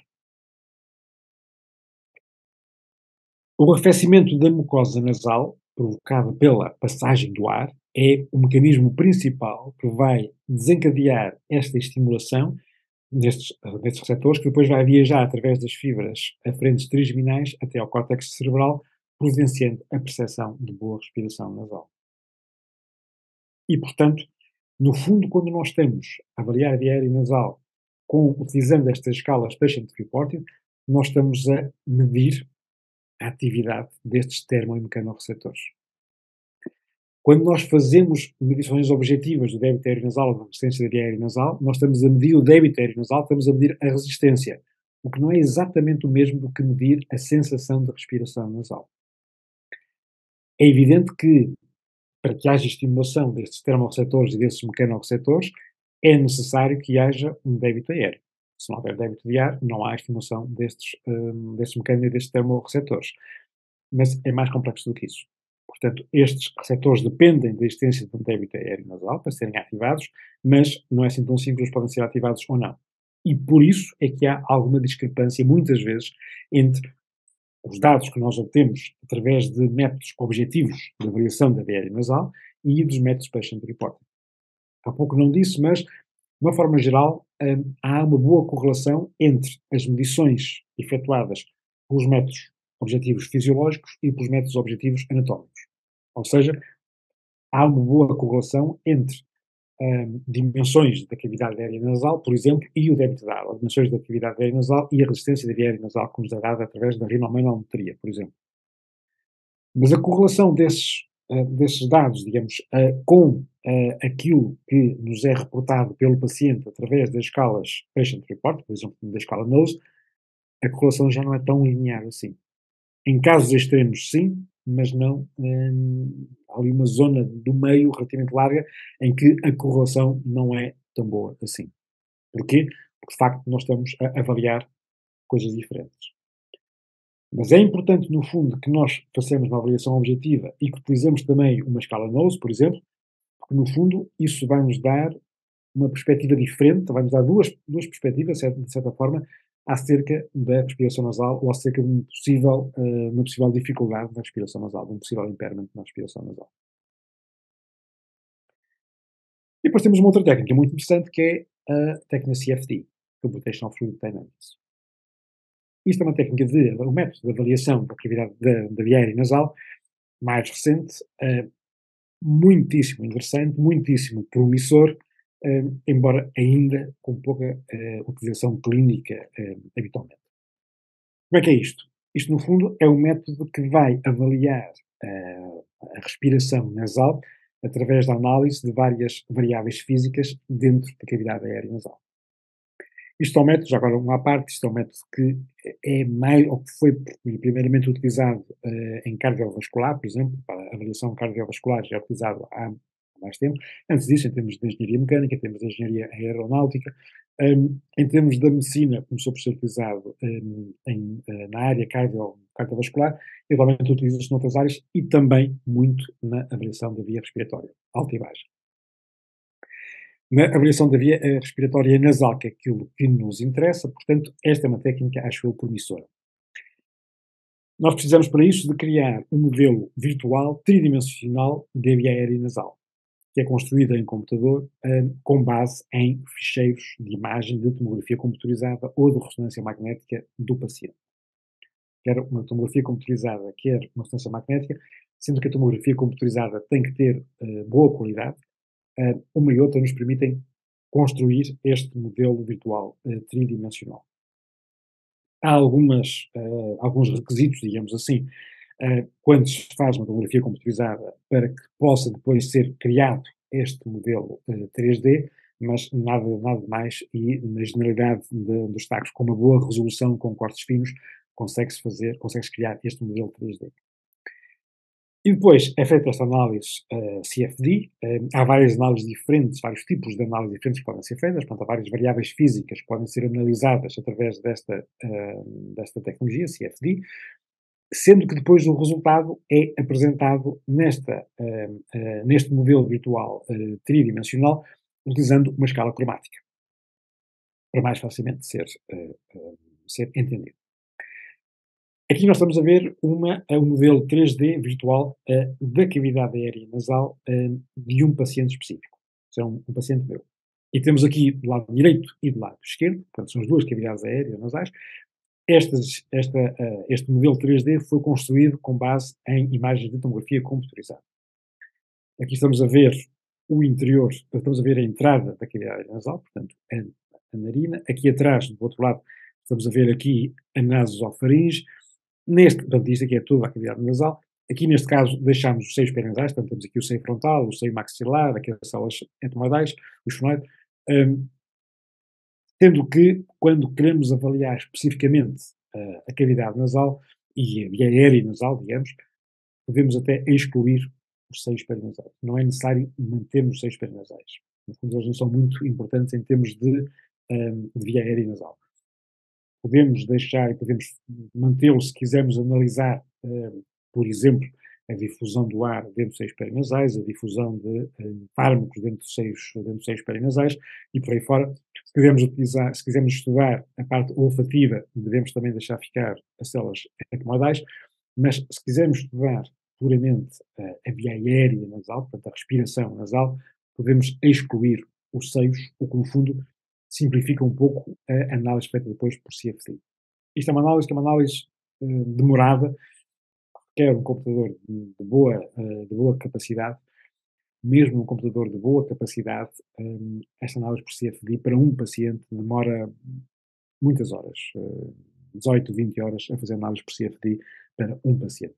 O arrefecimento da mucosa nasal, provocado pela passagem do ar, é o mecanismo principal que vai desencadear esta estimulação nestes, nestes receptores, que depois vai viajar através das fibras aferentes trigeminais até ao córtex cerebral, providenciando a percepção de boa respiração nasal. E, portanto, no fundo, quando nós estamos a avaliar a via aérea nasal com, utilizando estas escalas patient reported, nós estamos a medir a atividade destes termomecanorreceptores. Quando nós fazemos medições objetivas do débito aéreo nasal ou da resistência da via aérea nasal, nós estamos a medir o débito aéreo nasal, estamos a medir a resistência, o que não é exatamente o mesmo do que medir a sensação de respiração nasal. É evidente que, para que haja estimulação destes termorreceptores e desses mecanorreceptores, é necessário que haja um débito aéreo. Se não houver débito ar, não há estimulação destes, um, destes mecanismos e destes termorreceptores. Mas é mais complexo do que isso. Portanto, estes receptores dependem da existência de um débito aéreo nasal para serem ativados, mas não é assim tão simples, podem ser ativados ou não. E por isso é que há alguma discrepância, muitas vezes, entre os dados que nós obtemos através de métodos objetivos de avaliação da aérea nasal e dos métodos patient reporting. Há pouco não disse, mas de uma forma geral, hum, há uma boa correlação entre as medições efetuadas pelos métodos objetivos fisiológicos e pelos métodos objetivos anatómicos. Ou seja, há uma boa correlação entre hum, dimensões da cavidade aérea nasal, por exemplo, e o débito de ar, dimensões da cavidade aérea nasal e a resistência da via aérea nasal, que nos é dada através da rinomanometria, por exemplo. Mas a correlação desses, desses dados, digamos, com aquilo que nos é reportado pelo paciente através das escalas patient report, por exemplo, da escala NOSE, a correlação já não é tão linear assim. Em casos extremos, sim, mas não hum, há ali uma zona do meio relativamente larga em que a correlação não é tão boa assim. Porquê? Porque, de facto, nós estamos a avaliar coisas diferentes. Mas é importante, no fundo, que nós façamos uma avaliação objetiva e que utilizemos também uma escala NOSE, por exemplo, porque, no fundo, isso vai nos dar uma perspectiva diferente, vai nos dar duas, duas perspectivas, de certa forma, acerca da respiração nasal ou acerca de possível, uh, uma possível dificuldade na respiração nasal, de um possível impairment na respiração nasal. E depois temos uma outra técnica muito interessante que é a técnica CFD, Computational Fluid Dynamics. Isto é uma técnica de, um método de avaliação da atividade da, via aérea nasal mais recente, uh, muitíssimo interessante, muitíssimo promissor, uh, embora ainda com pouca uh, utilização clínica habitualmente. Como é que é isto? Isto, no fundo, é um método que vai avaliar a respiração nasal através da análise de várias variáveis físicas dentro da cavidade aérea nasal. Isto é um método, já agora uma parte, isto é um método que é mais, ou que foi primeiramente utilizado uh, em cardiovascular, por exemplo, para avaliação cardiovascular já é utilizado há mais tempo. Antes disso, em termos de engenharia mecânica, em termos de engenharia aeronáutica, um, em termos da medicina, começou por ser utilizado um, em, uh, na área cardio, cardiovascular, igualmente utiliza-se noutras áreas e também muito na avaliação da via respiratória, alta e baixa. Na avaliação da via eh, respiratória nasal, que é aquilo que nos interessa, portanto, esta é uma técnica, acho eu, promissora. Nós precisamos, para isso, de criar um modelo virtual tridimensional de via aérea nasal que é construída em computador uh, com base em ficheiros de imagem de tomografia computadorizada ou de ressonância magnética do paciente. Quer uma tomografia computadorizada, quer uma ressonância magnética, sendo que a tomografia computadorizada tem que ter uh, boa qualidade, uma e outra nos permitem construir este modelo virtual tridimensional. Há algumas, alguns requisitos, digamos assim, quando se faz uma tomografia computadorizada para que possa depois ser criado este modelo uh, eh, 3D, mas nada, nada mais e na generalidade de, dos tacos com uma boa resolução com cortes finos consegue-se fazer, consegue-se criar este modelo 3D. E depois é feita esta análise uh, CFD, uh, há várias análises diferentes, vários tipos de análises diferentes que podem ser feitas, portanto, há várias variáveis físicas que podem ser analisadas através desta, uh, desta tecnologia, CFD, sendo que depois o resultado é apresentado nesta, neste modelo virtual tridimensional, utilizando uma escala cromática, para mais facilmente ser, ser entendido. Aqui nós estamos a ver uma, um modelo 3D virtual da cavidade aérea nasal de um paciente específico. Isso é um, um paciente meu. E temos aqui do lado direito e do lado esquerdo, portanto, são as duas cavidades aéreas nasais, estas, esta, uh, este modelo 3D foi construído com base em imagens de tomografia computadorizada. Aqui estamos a ver o interior, estamos a ver a entrada da cavidade nasal, portanto, a, a narina. Aqui atrás, do outro lado, estamos a ver aqui a nasofaringe. Neste, portanto, isto aqui é toda a cavidade nasal. Aqui, neste caso, deixamos os seios perinasais, portanto, temos aqui o seio frontal, o seio maxilar, aqui as células entomoidais, o esfonoide. Um, Tendo que, quando queremos avaliar especificamente uh, a cavidade nasal e a via aérea nasal, digamos, podemos até excluir os seios perinasais. Não é necessário mantermos os seios perinasais. No fundo, eles não são muito importantes em termos de, um, de via aérea nasal. Podemos deixar e podemos mantê-los se quisermos analisar, uh, por exemplo, a difusão do ar dentro dos seios perinasais, a difusão de uh, fármacos dentro dos seios, dentro dos seios perinasais e por aí fora. Se quisermos utilizar, se quisermos estudar a parte olfativa, devemos também deixar ficar as células etmoidais, mas se quisermos estudar puramente uh, a via aérea nasal, portanto a respiração nasal, podemos excluir os seios, o que no fundo simplifica um pouco a análise feita depois por CFD. Isto é uma análise que é uma análise uh, demorada, quer um computador de, boa, eh, de boa capacidade, mesmo um computador de boa capacidade, um, esta análise por CFD para um paciente demora muitas horas, uh, 18, 20 horas a fazer análise por CFD para um paciente.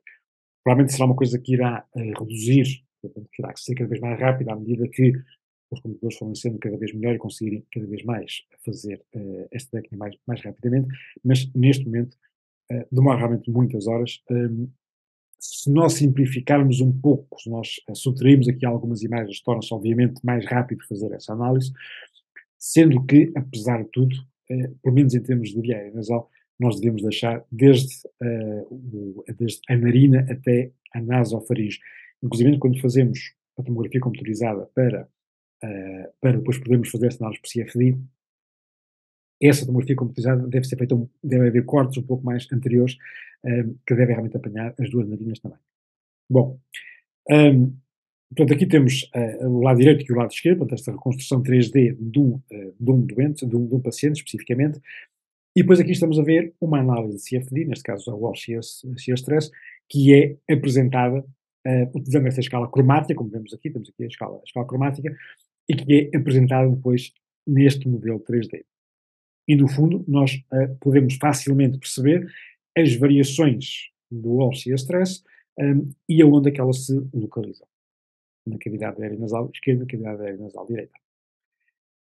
Provavelmente será uma coisa que irá uh, reduzir, que irá ser cada vez mais rápida à medida que os computadores forem sendo cada vez melhor e conseguirem cada vez mais fazer uh, esta técnica mais, mais rapidamente, mas neste momento uh, demora realmente muitas horas um, se nós simplificarmos um pouco, se nós eh, subtrairmos aqui algumas imagens, torna-se obviamente mais rápido fazer essa análise, sendo que, apesar de tudo, eh, pelo menos em termos de viária nasal, nós devemos deixar desde, uh, desde a narina até a nasofaringe. Inclusive, quando fazemos a tomografia computadorizada para, uh, para depois podermos fazer essa análise por CFD, essa tomografia computadorizada deve ser feita, deve haver cortes um pouco mais anteriores, um, que devem realmente apanhar as duas narinas também. Bom, um, portanto, aqui temos uh, o lado direito e o lado esquerdo, portanto, esta reconstrução 3D de um, uh, de um doente, de um, de um, paciente especificamente, e depois aqui estamos a ver uma análise de CFD, neste caso a Wall Shear Stress, que é apresentada uh, utilizando esta escala cromática, como vemos aqui, temos aqui a escala, a escala cromática, e que é apresentada depois neste modelo 3D. E, no fundo, nós uh, podemos facilmente perceber as variações do Walsh e a stress um, e aonde é que elas se localizam. Na cavidade aérea nasal esquerda, na cavidade aérea nasal direita.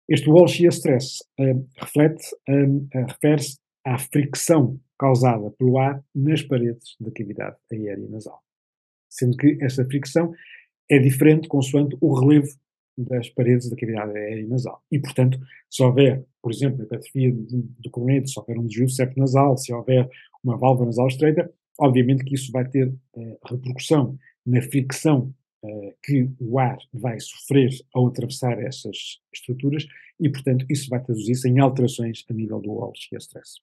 Este Walsh e a stress um, reflete, um, uh, refere-se à fricção causada pelo ar nas paredes da cavidade aérea nasal. Sendo que essa fricção é diferente consoante o relevo das paredes da cavidade aérea nasal. E, portanto, se houver, por exemplo, hipertrofia do cornete, se houver um desvio septo nasal, se houver uma válvula nasal estreita, obviamente que isso vai ter uh, repercussão na fricção uh, que o ar vai sofrer ao atravessar essas estruturas e, portanto, isso vai traduzir-se em alterações a nível do Walsh e stress.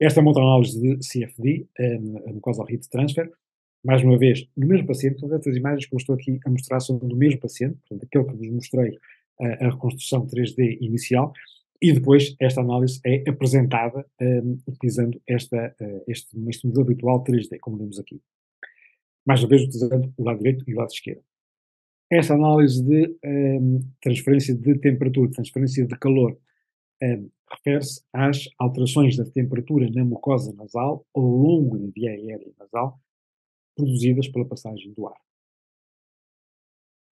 Esta é uma outra análise de CFD, um, a mucosal heat transfer, mais uma vez, no mesmo paciente, todas estas imagens que eu estou aqui a mostrar são do mesmo paciente, portanto, aquele que vos mostrei a reconstrução 3D inicial, e depois esta análise é apresentada um, utilizando esta, uh, este, este modelo virtual 3D, como vemos aqui. Mais uma vez, utilizando o lado direito e o lado esquerdo. Esta análise de um, transferência de temperatura, transferência de calor, um, refere-se às alterações da temperatura na mucosa nasal ao longo da via aérea nasal, produzidas pela passagem do ar.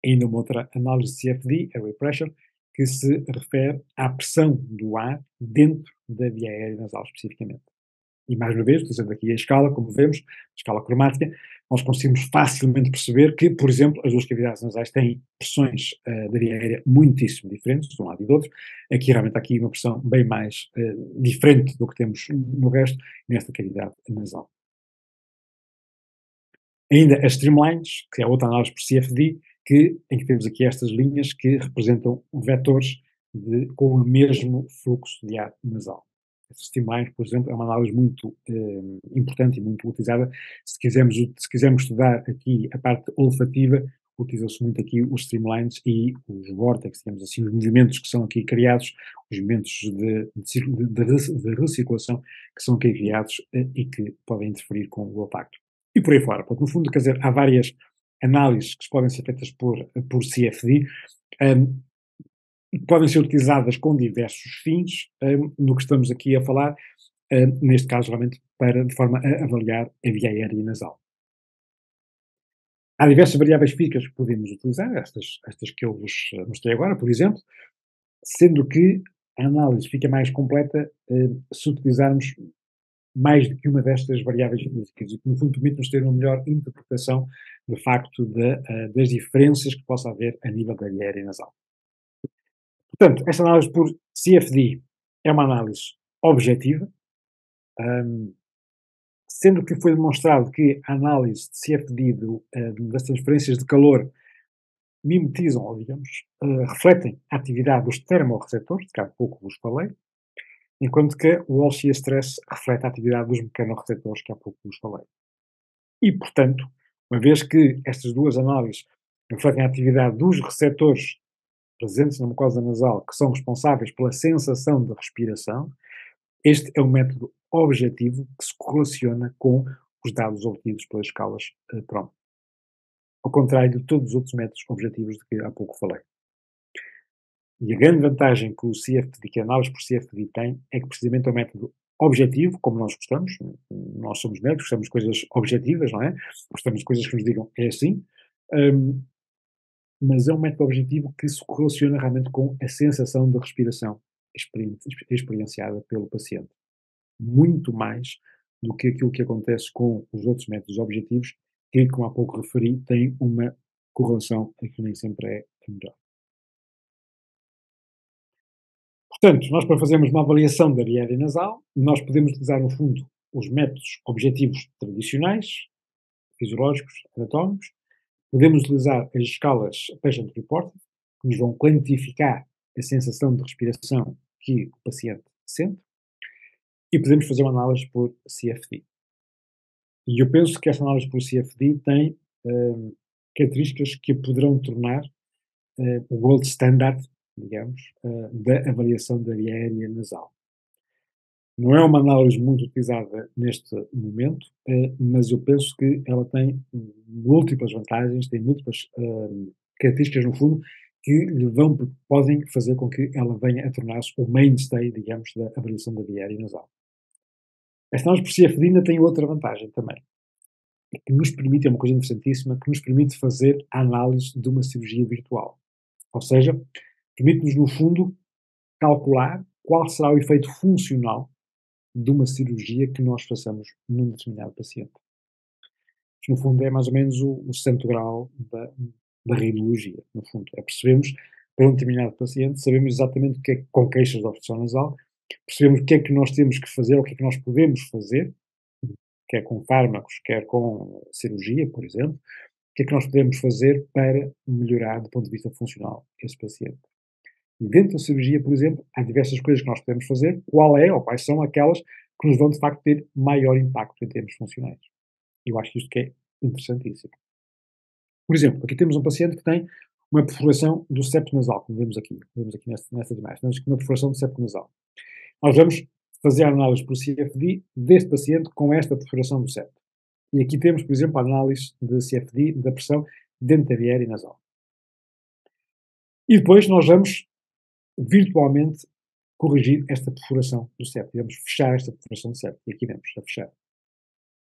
Ainda uma outra análise de CFD, Airway Pressure, que se refere à pressão do ar dentro da via aérea nasal especificamente. E mais uma vez, utilizando aqui a escala, como vemos, a escala cromática, nós conseguimos facilmente perceber que, por exemplo, as duas cavidades nasais têm pressões uh, da via aérea muitíssimo diferentes, de um lado e do outro. Aqui, realmente, há aqui uma pressão bem mais uh, diferente do que temos no resto, nesta cavidade nasal. Ainda as streamlines, que é outra análise por CFD, que, em que temos aqui estas linhas que representam vetores de, com o mesmo fluxo de ar nasal. Streamlines, por exemplo, é uma análise muito eh, importante e muito utilizada. Se quisermos, se quisermos estudar aqui a parte olfativa, utilizam-se muito aqui os streamlines e os vortex, digamos assim, os movimentos que são aqui criados, os movimentos de, de, de, de recirculação que são aqui criados eh, e que podem interferir com o olfacto. E por aí fora. Porque, no fundo, quer dizer, há várias análises que podem ser feitas por, por CFD, um, podem ser utilizadas com diversos fins, um, no que estamos aqui a falar, um, neste caso, realmente, para, de forma a avaliar a via aérea nasal. Há diversas variáveis físicas que podemos utilizar, estas, estas que eu vos mostrei agora, por exemplo, sendo que a análise fica mais completa se utilizarmos mais do que uma destas variáveis físicas e que, no fundo, permite-nos ter uma melhor interpretação, de facto, de, uh, das diferenças que possa haver a nível da aérea nasal. Portanto, esta análise por CFD é uma análise objetiva, um, sendo que foi demonstrado que a análise de CFD do, uh, das transferências de calor mimetizam, ou digamos, uh, refletem a atividade dos termorreceptores, que há pouco vos falei, enquanto que o Walsh Stress reflete a atividade dos mecanorreceptores, que há pouco vos falei. E, portanto, uma vez que estas duas análises refletem a atividade dos receptores presentes na mucosa nasal, que são responsáveis pela sensação de respiração, este é um método objetivo que se correlaciona com os dados obtidos pelas escalas uh, PROM. Ao contrário de todos os outros métodos objetivos de que há pouco falei. E a grande vantagem que o CFD, que a análise por CFD tem, é que precisamente é um método objetivo, como nós gostamos, nós somos médicos, gostamos de coisas objetivas, não é? Gostamos de coisas que nos digam é assim, um, mas é um método objetivo que se correlaciona realmente com a sensação de respiração experienciada pelo paciente. Muito mais do que aquilo que acontece com os outros métodos objetivos, que, como há pouco referi, têm uma correlação que nem sempre é melhor. Portanto, nós para fazermos uma avaliação da diária nasal, nós podemos utilizar, no fundo, os métodos objetivos tradicionais, fisiológicos, anatómicos, podemos utilizar as escalas Patient Reported, que nos vão quantificar a sensação de respiração que o paciente sente, e podemos fazer uma análise por CFD. E eu penso que esta análise por CFD tem uh, características que poderão tornar uh, o gold standard digamos, uh, da avaliação da via aérea nasal. Não é uma análise muito utilizada neste momento, uh, mas eu penso que ela tem múltiplas vantagens, tem múltiplas uh, características, no fundo, que lhe vão, podem fazer com que ela venha a tornar-se o mainstay, digamos, da avaliação da via aérea nasal. Esta análise por si tem outra vantagem também, que nos permite, é uma coisa interessantíssima, que nos permite fazer a análise de uma cirurgia virtual. Ou seja, permite-nos, no fundo, calcular qual será o efeito funcional de uma cirurgia que nós façamos num determinado paciente. Isto, no fundo, é mais ou menos o, o santo grau da, da radiologia. No fundo, é percebemos para um determinado paciente, sabemos exatamente o que é com queixas de obstrução nasal, percebemos o que é que nós temos que fazer, o que é que nós podemos fazer, quer com fármacos, quer com cirurgia, por exemplo, o que é que nós podemos fazer para melhorar, do ponto de vista funcional, esse paciente. Dentro da cirurgia, por exemplo, há diversas coisas que nós podemos fazer. Qual é ou quais são aquelas que nos vão, de facto, ter maior impacto em termos funcionais? Eu acho isto que é interessantíssimo. Por exemplo, aqui temos um paciente que tem uma perfuração do septo nasal, como vemos aqui, vemos aqui nesta, nestas imagens. Temos uma perfuração do septo nasal. Nós vamos fazer a análise por CFD deste paciente com esta perfuração do septo. E aqui temos, por exemplo, a análise de CFD da pressão da e nasal. E depois nós vamos virtualmente corrigir esta perfuração do septo. Vamos fechar esta perfuração do septo. E aqui vemos, a fechar.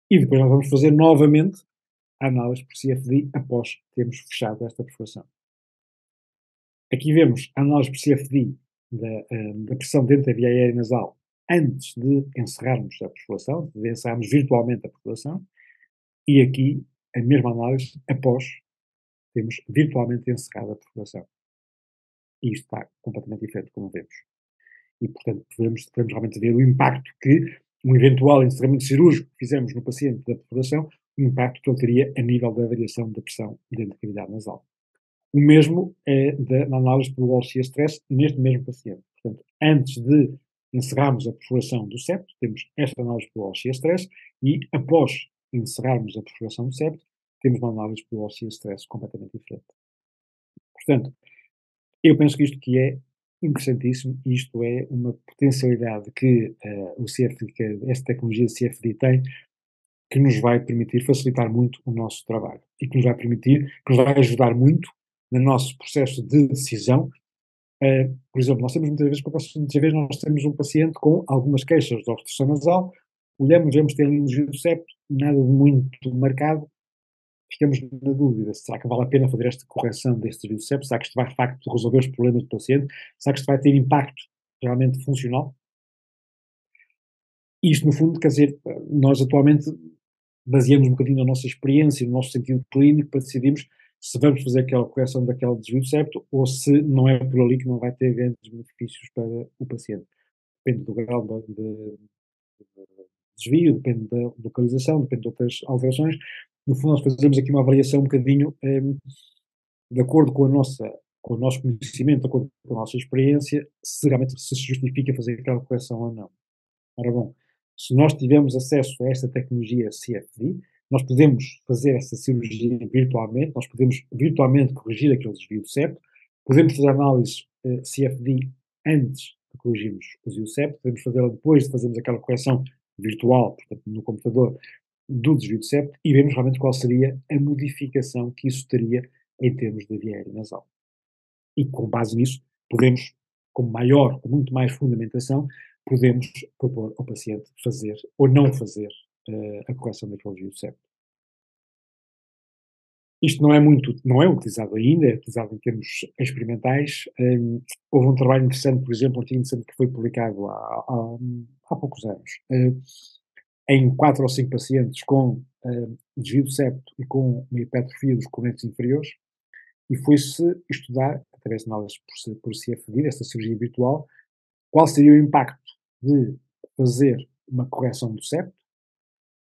E depois nós vamos fazer novamente a análise por CFD após termos fechado esta perfuração. Aqui vemos a análise por CFD da, eh, da pressão dentro da via aérea nasal antes de encerrarmos a perfuração, de encerrarmos virtualmente a perfuração. E aqui a mesma análise após termos virtualmente encerrado a perfuração. E isto está completamente diferente, como vemos. E, portanto, podemos, realmente ver o impacto que um eventual encerramento cirúrgico que fizemos no paciente da perfuração, o impacto que ele teria a nível da variação da pressão dentro da cavidade nasal. O mesmo é da, na análise pelo OLC stress neste mesmo paciente. Portanto, antes de encerrarmos a perfuração do septo, temos esta análise pelo OLC stress e após encerrarmos a perfuração do septo, temos uma análise pelo OLC stress completamente diferente. Portanto, eu penso que isto que é interessantíssimo, isto é uma potencialidade que uh, o CFD, que esta tecnologia CFD tem, que nos vai permitir facilitar muito o nosso trabalho e que nos vai permitir, que nos vai ajudar muito no nosso processo de decisão. Uh, por exemplo, nós temos muitas vezes, muitas vezes nós temos um paciente com algumas queixas de obstrução nasal, olhamos, vemos que tem ali um septo, nada de muito marcado, ficamos na dúvida, será que vale a pena fazer esta correção deste desvio septo? Será que isto vai, de facto, resolver os problemas do paciente? Será que isto vai ter impacto realmente funcional? Isto, no fundo, quer dizer, nós atualmente baseamos um bocadinho na nossa experiência, no nosso sentido clínico, para decidirmos se vamos fazer aquela correção daquele desvio septo ou se não é por ali que não vai ter grandes benefícios para o paciente. Depende do grau de, de desvio, depende da localização, depende de outras alterações, no fundo, nós fazemos aqui uma avaliação um bocadinho um, de acordo com, a nossa, com o nosso conhecimento, de acordo com a nossa experiência, se realmente se justifica fazer aquela correção ou não. Ora bom, se nós tivermos acesso a esta tecnologia CFD, nós podemos fazer essa cirurgia virtualmente, nós podemos virtualmente corrigir aquele desvio septo, podemos fazer análise uh, CFD antes de corrigirmos o desvio septo, podemos fazê-la depois de fazermos aquela correção virtual, portanto, no computador, do desvio de septo e vemos realmente qual seria a modificação que isso teria em termos de via aérea nasal. E com base nisso, podemos, com maior, com muito mais fundamentação, podemos propor ao paciente fazer ou não fazer uh, a correção daquele desvio de septo. Isto não é muito, não é utilizado ainda, é utilizado em termos experimentais. Um, houve um trabalho interessante, por exemplo, um artigo interessante que foi publicado há, há, há poucos anos, uh, em quatro ou cinco pacientes com uh, desvio de septo e com uma hipertrofia dos correntes inferiores, e foi-se estudar, através de análises por, por CFD, esta cirurgia virtual, qual seria o impacto de fazer uma correção do septo,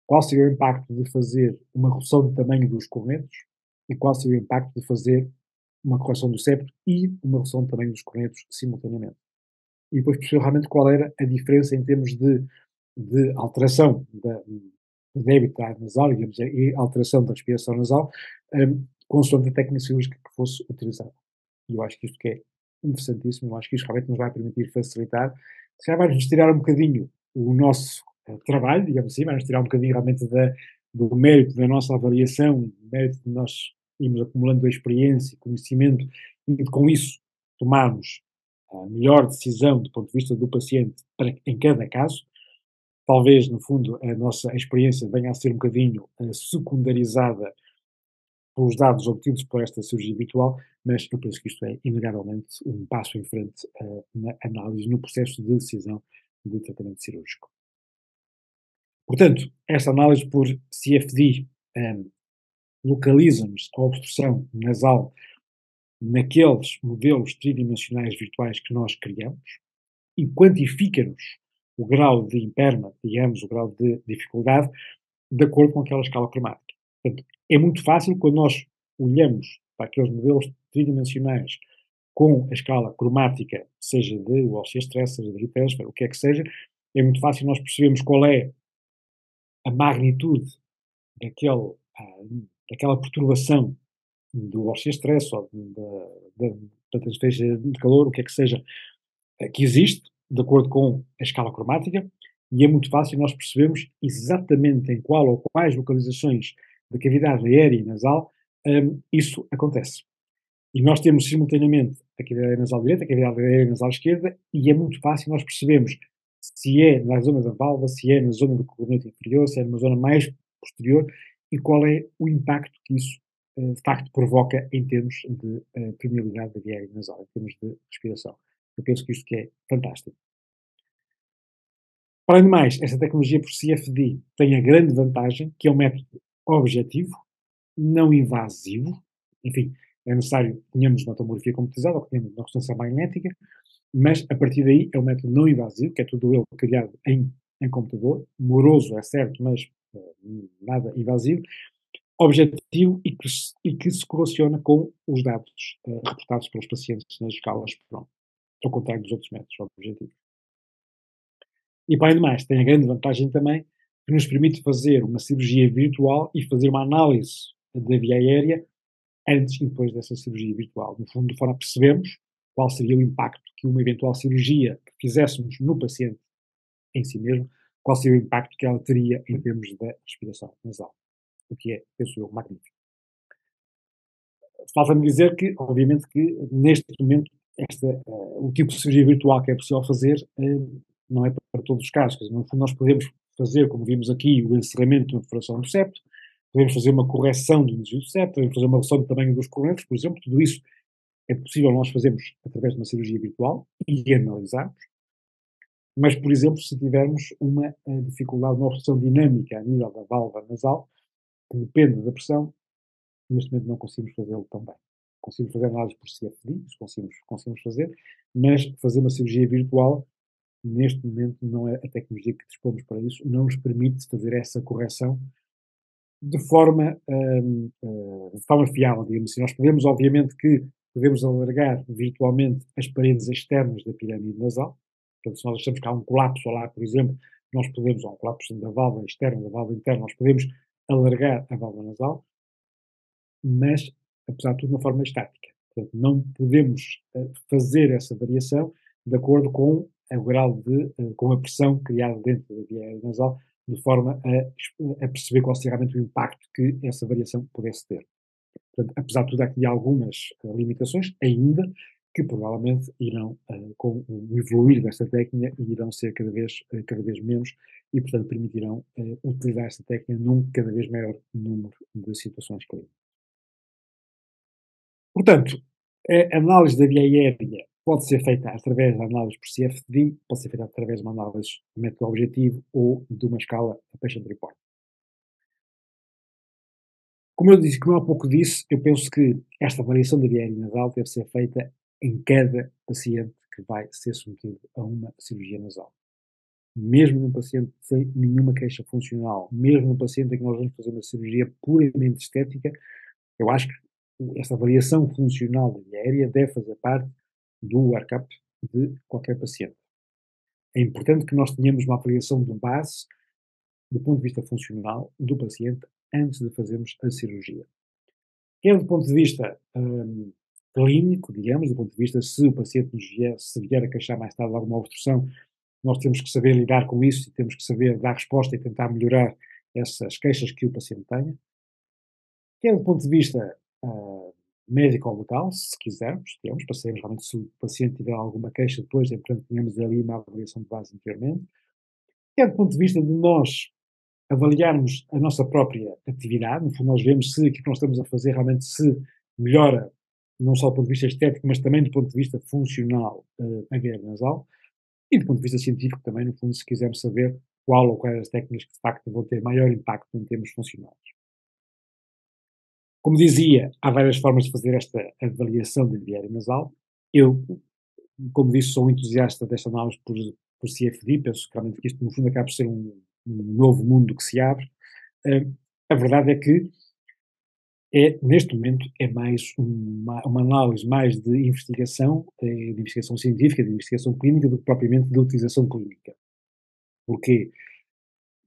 qual seria o impacto de fazer uma redução do tamanho dos cornetos e qual seria o impacto de fazer uma correção do septo e uma redução do tamanho dos cornetos simultaneamente. E depois perceber realmente qual era a diferença em termos de de alteração da, do débito da nasal, digamos, e alteração da respiração nasal, um, consoante a técnica cirúrgica que fosse utilizada. E eu acho que isto que é interessantíssimo, eu acho que isto realmente nos vai permitir facilitar, se calhar vai-nos tirar um bocadinho o nosso uh, trabalho, digamos assim, vai-nos tirar um bocadinho realmente da, do mérito da nossa avaliação, do mérito de nós irmos acumulando experiência, conhecimento, e com isso tomarmos a melhor decisão do ponto de vista do paciente para, em cada caso, talvez, no fundo, a nossa experiência venha a ser um bocadinho uh, secundarizada pelos dados obtidos por esta cirurgia habitual, mas eu penso que isto é, inegavelmente, um passo em frente uh, na análise, no processo de decisão de tratamento cirúrgico. Portanto, esta análise por CFD um, eh, localiza-nos a obstrução nasal naqueles modelos tridimensionais virtuais que nós criamos e quantifica-nos o grau de impairment, digamos, o grau de dificuldade, de acordo com aquela escala cromática. Portanto, é muito fácil quando nós olhamos para aqueles modelos tridimensionais com a escala cromática, seja de OC stress, seja de transfer, o que é que seja, é muito fácil nós percebermos qual é a magnitude daquele, ah, daquela perturbação do OC stress ou da, transferência de calor, o que é que seja, ah, que existe, de acordo com a escala cromática, e é muito fácil nós percebermos exatamente em qual ou quais localizações da cavidade aérea e nasal um, isso acontece. E nós temos simultaneamente a cavidade nasal direita, a cavidade aérea nasal esquerda, e é muito fácil nós percebermos se é na zona da válvula, se é na zona do corneto inferior, se é numa zona mais posterior, e qual é o impacto que isso uh, de facto provoca em termos de uh, permeabilidade da via aérea nasal, em termos de respiração. Eu penso que isto que é fantástico. Para além de mais, esta tecnologia por CFD tem a grande vantagem que é um método objetivo, não invasivo, enfim, é necessário que tenhamos uma tomografia computadorizada ou que tenhamos uma ressonância magnética, mas a partir daí é um método não invasivo, que é tudo ele criado em, em computador, moroso, é certo, mas uh, nada invasivo, objetivo e que, e que, se correlaciona com os dados uh, reportados pelos pacientes nas escalas, pronto, ao contrário dos outros métodos objetivos. E, para além mais, tem a grande vantagem também que nos permite fazer uma cirurgia virtual e fazer uma análise da via aérea antes e depois dessa cirurgia virtual. No fundo, de forma a percebermos qual seria o impacto que uma eventual cirurgia que fizéssemos no paciente em si mesmo, qual seria o impacto que ela teria em termos da respiração nasal. O que é, penso eu, magnífico. Falta-me dizer que, obviamente, que neste momento esta, uh, o tipo de cirurgia virtual que é possível fazer uh, não é para todos os casos. no fundo, nós podemos fazer, como vimos aqui, o encerramento na perfuração do septo, podemos fazer uma correção do desvio do septo, podemos fazer uma redução do tamanho dos correntes, por exemplo, tudo isso é possível nós fazermos através de uma cirurgia virtual e analisarmos. Mas, por exemplo, se tivermos uma eh, dificuldade, uma obstrução dinâmica a nível da válvula nasal, que depende da pressão, neste momento não conseguimos fazê-lo também. Conseguimos fazer análise por CFD, isso conseguimos, conseguimos fazer, mas fazer uma cirurgia virtual, neste momento, não é a tecnologia que dispomos para isso, não nos permite fazer essa correção de forma, um, uh, de forma fiável, digamos assim. Nós podemos, obviamente, que podemos alargar virtualmente as paredes externas da pirâmide nasal. Portanto, se nós achamos que há um colapso lá, por exemplo, nós podemos, há um colapso da válvula externa, da válvula interna, nós podemos alargar a válvula nasal, mas, apesar de tudo, de uma forma estática. Portanto, não podemos uh, fazer essa variação de acordo com o grau de, uh, com a pressão criada dentro da via nasal, de forma a, a, perceber qual seria realmente o impacto que essa variação pudesse ter. Portanto, apesar de tudo, há aqui algumas uh, limitações, ainda, que provavelmente irão, uh, com o evoluir desta técnica, irão ser cada vez, cada vez menos e, portanto, permitirão utilizar esta técnica num cada vez maior número de situações clínicas. Portanto, a análise da via aérea pode ser feita através da análise por CFD, pode ser feita através de uma análise de método objetivo ou de uma escala a patient report. Como eu disse, como há pouco disse, eu penso que esta variação da via nasal deve ser feita em cada paciente que vai ser submetido a uma cirurgia nasal. Mesmo num paciente sem nenhuma queixa funcional, mesmo num paciente em que nós vamos fazer uma cirurgia puramente estética, eu acho que esta variação funcional da aérea deve fazer parte do workup de qualquer paciente. É importante que nós tenhamos uma avaliação de base, do ponto de vista funcional, do paciente antes de fazermos a cirurgia. Quer do ponto de vista um, clínico, digamos, do ponto de vista se o paciente nos vier, se vier a queixar mais tarde de alguma obstrução, nós temos que saber lidar com isso e temos que saber dar resposta e tentar melhorar essas queixas que o paciente tenha. Quer do ponto de vista uh, médico ou local, se quisermos, temos, para sabermos realmente se o paciente tiver alguma queixa depois, é importante tenhamos ali uma avaliação de base anteriormente. Quer do ponto de vista de nós avaliarmos a nossa própria atividade, no fundo nós vemos se aquilo que nós estamos a fazer realmente se melhora, não só do ponto de vista estético, mas também do ponto de vista funcional uh, a via nasal, e do ponto de vista científico também, no fundo, se quisermos saber qual ou quais as técnicas que de facto vão ter maior impacto em termos funcionais. Como dizia, há várias formas de fazer esta avaliação de via nasal. Eu, como disse, sou um entusiasta desta análise por, por CFD, penso realmente que isto, no fundo, acaba por ser um, um novo mundo que se abre. Uh, a verdade é que é, neste momento é mais uma, uma análise mais de investigação, eh, de investigação científica, de investigação clínica, do que propriamente de utilização clínica. Porquê?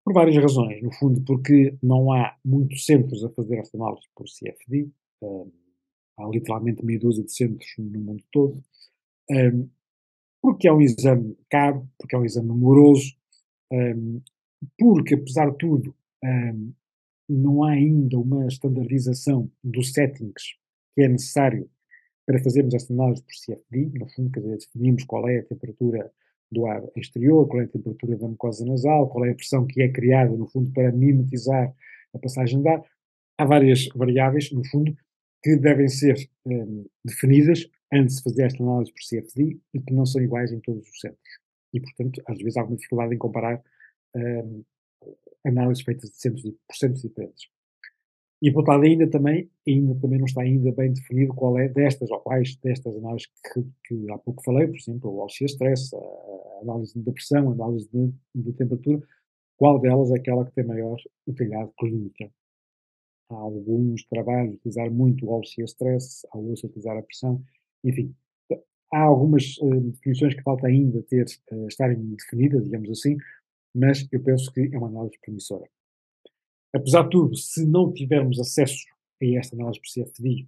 Por várias razões. No fundo, porque não há muitos centros a fazer esta análise por CFD. Há literalmente meia dúzia de centros no mundo todo. Porque é um exame caro, porque é um exame moroso, porque, apesar de tudo, não há ainda uma standardização dos settings que é necessário para fazermos esta análise por CFD, no fundo, quer dizer, definimos qual é a temperatura do ar exterior, qual é a temperatura da mucosa nasal, qual é a pressão que é criada, no fundo, para mimetizar a passagem de ar. Há várias variáveis, no fundo, que devem ser um, definidas antes de fazer esta análise por CFD e que não são iguais em todos os centros. E, portanto, às vezes há alguma dificuldade em comparar um, análises feitas de centros, por centros diferentes. E por outro lado, ainda também, ainda também não está ainda bem definido qual é destas ou quais destas análises que, que há pouco falei, por exemplo, o Alcia Stress, a análise da pressão, a análise de, de, temperatura, qual delas é aquela que tem maior utilidade clínica. Há alguns trabalhos a utilizar muito o Alcia Stress, há outros a utilizar a pressão, enfim. Há algumas uh, definições que falta ainda ter, uh, estarem definidas, digamos assim, mas eu penso que é uma análise promissora. Apesar de tudo, se não tivermos acesso a esta análise por CFD,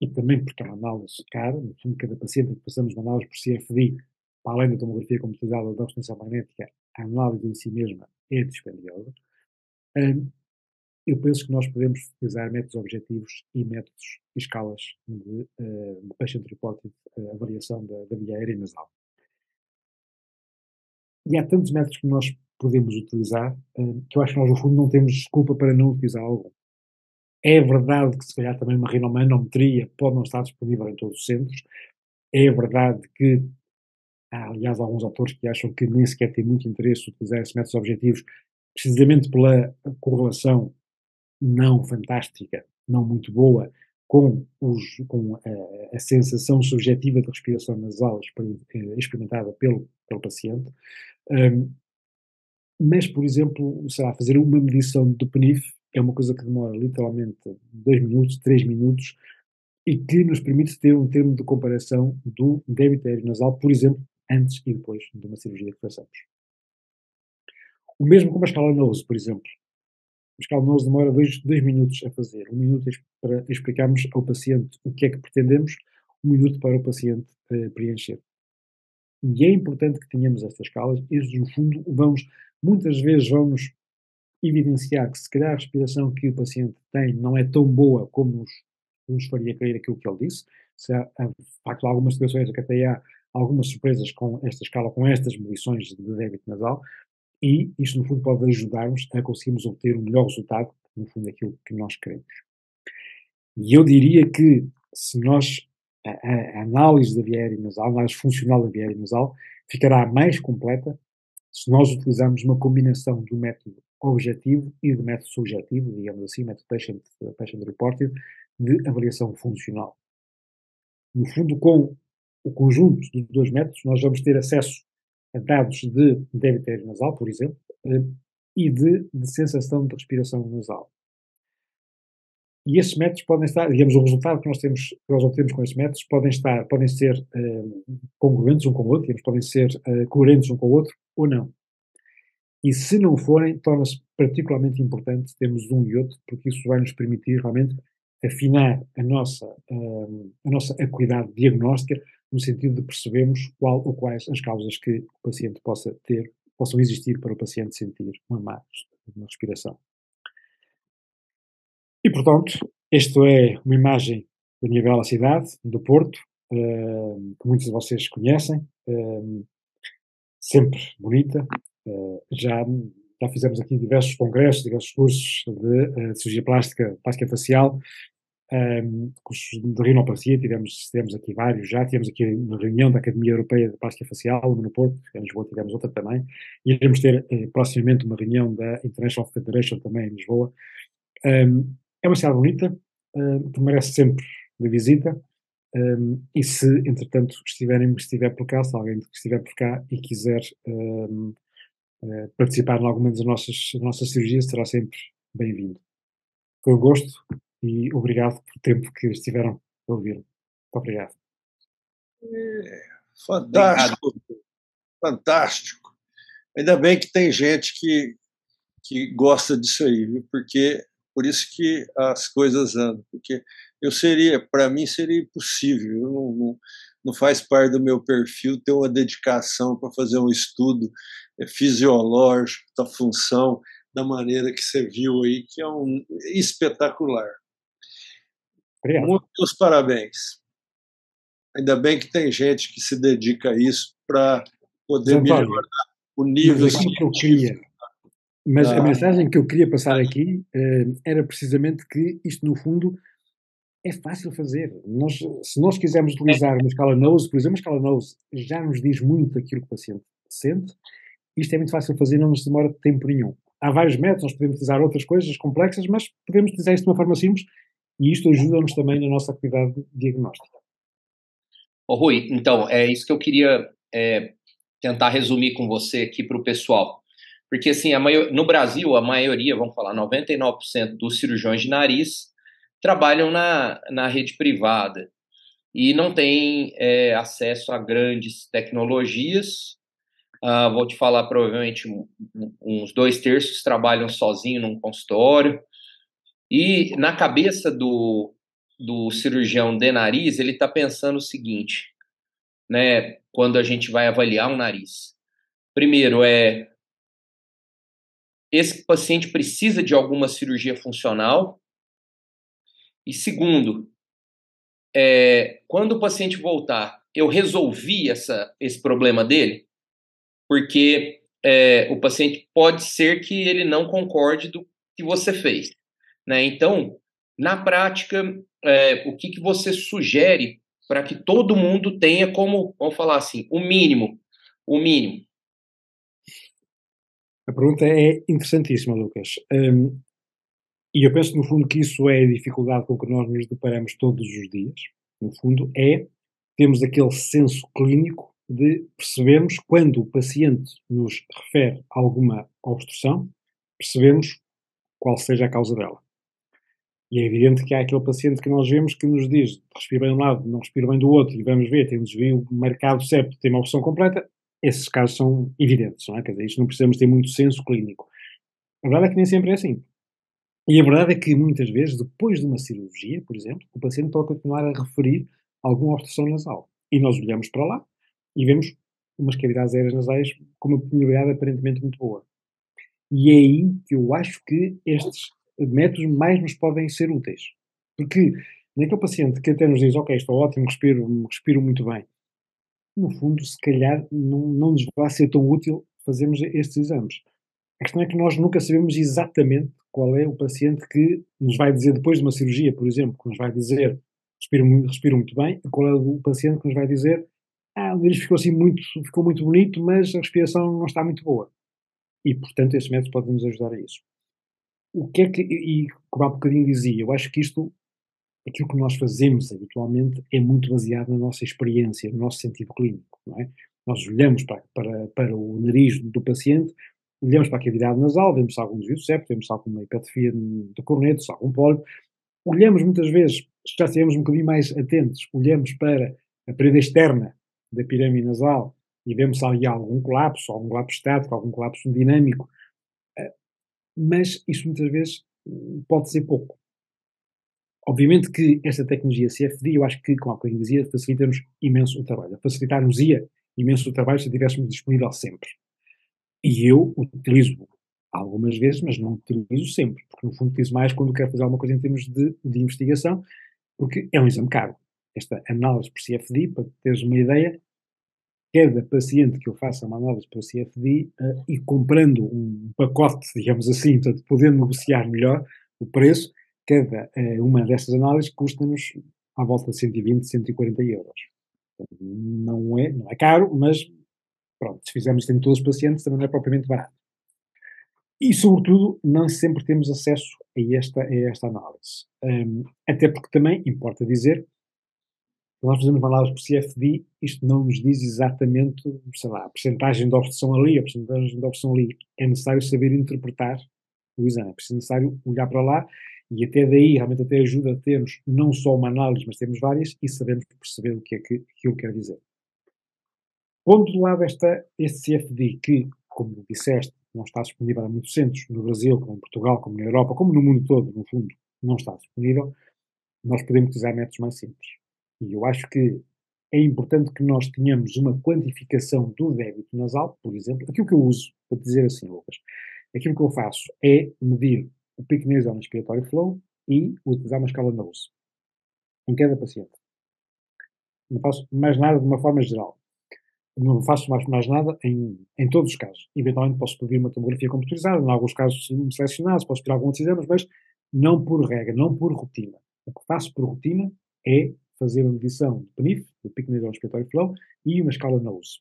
e também porque é uma análise cara, no fundo, cada paciente que passamos uma análise por CFD, para além da tomografia computadorizada da ressonância magnética, a análise em si mesma é dispendiosa, eu penso que nós podemos utilizar métodos objetivos e métodos e escalas de, uh, de patient reported uh, avaliação da, da via aérea nasal. E há tantos métodos que nós podemos utilizar, uh, que eu acho que nós, no fundo, não temos desculpa para não utilizar algum. É verdade que, se calhar, também uma rinomanometria pode não estar disponível em todos os centros. É verdade que há, aliás, alguns autores que acham que nem sequer tem muito interesse utilizar esses métodos objetivos, precisamente pela correlação não fantástica, não muito boa, com, os, com a, a, sensação subjetiva de respiração nasal eh, experimentada pelo, pelo paciente. Um, mas, por exemplo, será fazer uma medição do PNIF é uma coisa que demora literalmente 2 minutos, 3 minutos e que nos permite ter um termo de comparação do débito aéreo nasal, por exemplo, antes e depois de uma cirurgia que façamos. O mesmo com a escala nose, por exemplo. A escala nose demora 2 minutos a fazer. Um minuto para explicarmos ao paciente o que é que pretendemos, um minuto para o paciente uh, preencher. E é importante que tenhamos estas escalas, estes no fundo vamos muitas vezes vão-nos evidenciar que se calhar a respiração que o paciente tem não é tão boa como nos, nos faria crer aquilo que ele disse. Se há, de facto, algumas situações que até há algumas surpresas com esta escala, com estas medições de débito nasal, e isto, no fundo, pode ajudar-nos a conseguirmos obter um melhor resultado, no fundo, aquilo que nós queremos. E eu diria que, se nós, a, a análise da via aérea nasal, a análise funcional da via aérea nasal, ficará mais completa se nós utilizarmos uma combinação do método objetivo e do método subjetivo, digamos assim, método patient, patient reported, de avaliação funcional. No fundo, com o conjunto dos dois métodos, nós vamos ter acesso a dados de débito nasal, por exemplo, eh, e de, de sensação de respiração nasal. E esses métodos podem estar, digamos, o resultado que nós temos, que nós obtemos com esses métodos podem estar, podem ser uh, congruentes um com o outro, digamos, podem ser uh, coerentes um com o outro ou não. E se não forem, torna-se particularmente importante termos um e outro, porque isso vai nos permitir realmente afinar a nossa, uh, a nossa acuidade diagnóstica, no sentido de percebermos qual ou quais as causas que o paciente possa ter, possam existir para o paciente sentir uma má uma respiração. E, portanto, esta é uma imagem da minha bela cidade, do Porto, uh, que muitos de vocês conhecem, uh, sempre bonita. Uh, já, já fizemos aqui diversos congressos, diversos cursos de, de cirurgia plástica, plástica facial, um, cursos de rinoplasia, tivemos, tivemos aqui vários já, tivemos aqui uma reunião da Academia Europeia de Plástica Facial, no Porto, em Lisboa tivemos outra também, e iremos ter eh, proximamente uma reunião da International Federation também em Lisboa. Um, é uma cidade bonita, que merece sempre uma visita. Um, e se, entretanto, estiverem, estiver por cá, se alguém estiver por cá e quiser um, uh, eh, participar em alguma das nossas, nossas cirurgias, será sempre bem-vindo. Foi um gosto e obrigado pelo tempo que estiveram a ouvir. Muito obrigado. É, fantástico, obrigado. fantástico. Ainda bem que tem gente que, que gosta disso aí, viu? porque por isso que as coisas andam, porque eu seria, para mim seria impossível, não, não, não, faz parte do meu perfil ter uma dedicação para fazer um estudo é, fisiológico da função da maneira que você viu aí, que é um espetacular. Obrigado. Muitos parabéns. Ainda bem que tem gente que se dedica a isso para poder melhorar o nível que eu queria mas ah. a mensagem que eu queria passar aqui uh, era precisamente que isto, no fundo, é fácil fazer. Nós, se nós quisermos utilizar uma escala nose, por exemplo, a escala nose já nos diz muito aquilo que o paciente sente. Isto é muito fácil de fazer, não nos demora tempo nenhum. há vários métodos, nós podemos utilizar outras coisas complexas, mas podemos utilizar isto de uma forma simples e isto ajuda-nos também na nossa atividade diagnóstica. Ô, Rui, então, é isso que eu queria é, tentar resumir com você aqui para o pessoal. Porque, assim, maior, no Brasil, a maioria, vamos falar, 99% dos cirurgiões de nariz trabalham na, na rede privada e não têm é, acesso a grandes tecnologias. Uh, vou te falar, provavelmente, uns dois terços trabalham sozinho num consultório. E na cabeça do, do cirurgião de nariz, ele está pensando o seguinte, né, quando a gente vai avaliar um nariz. Primeiro, é esse paciente precisa de alguma cirurgia funcional. E segundo, é, quando o paciente voltar, eu resolvi essa, esse problema dele, porque é, o paciente pode ser que ele não concorde do que você fez. Né? Então, na prática, é, o que, que você sugere para que todo mundo tenha como, vamos falar assim, o mínimo, o mínimo? A pergunta é interessantíssima, Lucas. Um, e eu penso, no fundo, que isso é a dificuldade com que nós nos deparamos todos os dias. No fundo, é temos aquele senso clínico de percebemos quando o paciente nos refere alguma obstrução, percebemos qual seja a causa dela. E é evidente que há aquele paciente que nós vemos que nos diz respira bem de um lado, não respira bem do outro, e vamos ver, tem um desvio marcado septo, tem uma opção completa, esses casos são evidentes, não é? Quer dizer, isto não precisamos ter muito senso clínico. A verdade é que nem sempre é assim. E a verdade é que muitas vezes, depois de uma cirurgia, por exemplo, o paciente pode continuar a referir alguma obstrução nasal. E nós olhamos para lá e vemos umas cavidades aéreas nasais com uma permeabilidade aparentemente muito boa. E é aí que eu acho que estes métodos mais nos podem ser úteis. Porque naquele paciente que até nos diz, ok, estou ótimo, respiro, respiro muito bem, no fundo, se calhar, não, não nos vai ser tão útil fazermos estes exames. A questão é que nós nunca sabemos exatamente qual é o paciente que nos vai dizer, depois de uma cirurgia, por exemplo, que nos vai dizer respiro, respiro muito bem, e qual é o paciente que nos vai dizer ah, o nariz ficou assim muito, ficou muito bonito, mas a respiração não está muito boa. E, portanto, estes métodos podem nos ajudar a isso. O que é que, e como há bocadinho dizia, eu acho que isto aquilo que nós fazemos habitualmente é muito baseado na nossa experiência, no nosso sentido clínico, não é? Nós olhamos para, para, para o nariz do paciente, olhamos para a cavidade nasal, vemos se há algum desvio de septo, vemos se há alguma hipertrofia de corneto, se há algum pólipo. Olhamos muitas vezes, já estivemos um bocadinho mais atentos, olhamos para a parede externa da pirâmide nasal e vemos se há algum colapso, algum colapso estático, algum colapso dinâmico, eh, mas isso muitas vezes hum, pode ser pouco. Obviamente que esta tecnologia CFD, eu acho que, como a bocadinho dizia, facilita-nos imenso o trabalho. Facilitar-nos-ia imenso o trabalho se estivéssemos disponível sempre. E eu utilizo algumas vezes, mas não utilizo sempre, porque no fundo utilizo mais quando quero fazer alguma coisa em termos de, de investigação, porque é um exame caro. Esta análise por CFD, para teres uma ideia, cada paciente que eu faça uma análise por CFD uh, eh, e comprando um pacote, digamos assim, portanto, podendo negociar melhor o preço, cada uh, uma dessas análises custa-nos à volta de 120, 140 euros. Não é, não é caro, mas pronto, se fizermos isto em todos os pacientes também não é propriamente barato. E, sobretudo, não sempre temos acesso a esta, a esta análise. Um, até porque também importa dizer nós fazemos uma análise por CFD, isto não nos diz exatamente, sei lá, a percentagem de obstrução ali, a percentagem de obstrução ali. É necessário saber interpretar o exame, é necessário olhar para lá e até daí realmente até ajuda a termos não só uma análise, mas temos várias e sabemos perceber o que é que aquilo quer dizer. Pondo de lado esta, este CFD que, como disseste, não está disponível há muitos centros, no Brasil, como em Portugal, como na Europa, como no mundo todo, no fundo, não está disponível, nós podemos utilizar métodos mais simples. E eu acho que é importante que nós tenhamos uma quantificação do débito nasal, por exemplo. Aquilo que eu uso, para dizer assim, Lucas, aquilo que eu faço é medir o pico nasal inspiratório flow e utilizar uma escala Nose em cada paciente. Não faço mais nada de uma forma geral. Não faço mais, mais nada em, em todos os casos. Eventualmente posso pedir uma tomografia computadorizada, em alguns casos selecionados, posso pedir alguns exames, mas não por regra, não por rotina. O que faço por rotina é fazer uma medição do PNIF, do Pico Nasal Respiratory Flow, e uma escala Nose.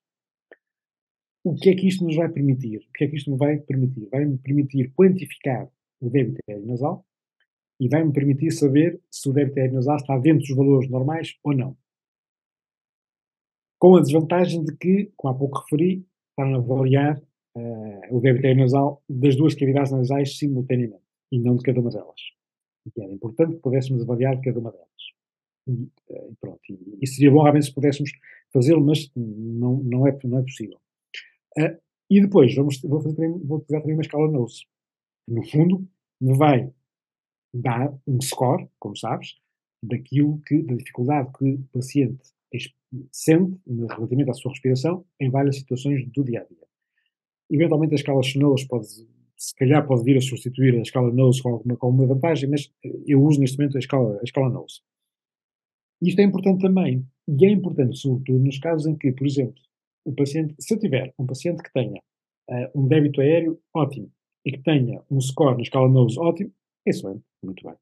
o que é que isto nos vai permitir? O que é que isto me vai permitir? Vai-me permitir quantificar o débito aéreo nasal e vai-me permitir saber se o débito aéreo nasal está dentro dos valores normais ou não. Com a desvantagem de que, como há pouco referi, estão a avaliar uh, o débito nasal das duas cavidades nasais simultaneamente e não de cada uma delas. E era importante que pudéssemos avaliar cada uma delas. E, uh, pronto, e, e, seria bom realmente se pudéssemos fazê-lo, mas não, não, é, não é possível. Uh, e depois vamos, vou, fazer, vou também uma escala NOSE. No fundo, me vai dar um score, como sabes, daquilo que, da dificuldade que o paciente sente relativamente à sua respiração em várias situações do dia a dia. Eventualmente a escala Snowes pode, se calhar pode vir a substituir a escala Nose com alguma, com alguma vantagem, mas eu uso neste momento a escala, a escala Nose. Isto é importante também, e é importante sobretudo nos casos em que, por exemplo, o paciente, se eu tiver um paciente que tenha uh, um débito aéreo ótimo e que tenha um score na escala Nose ótimo, excelente, muito bem.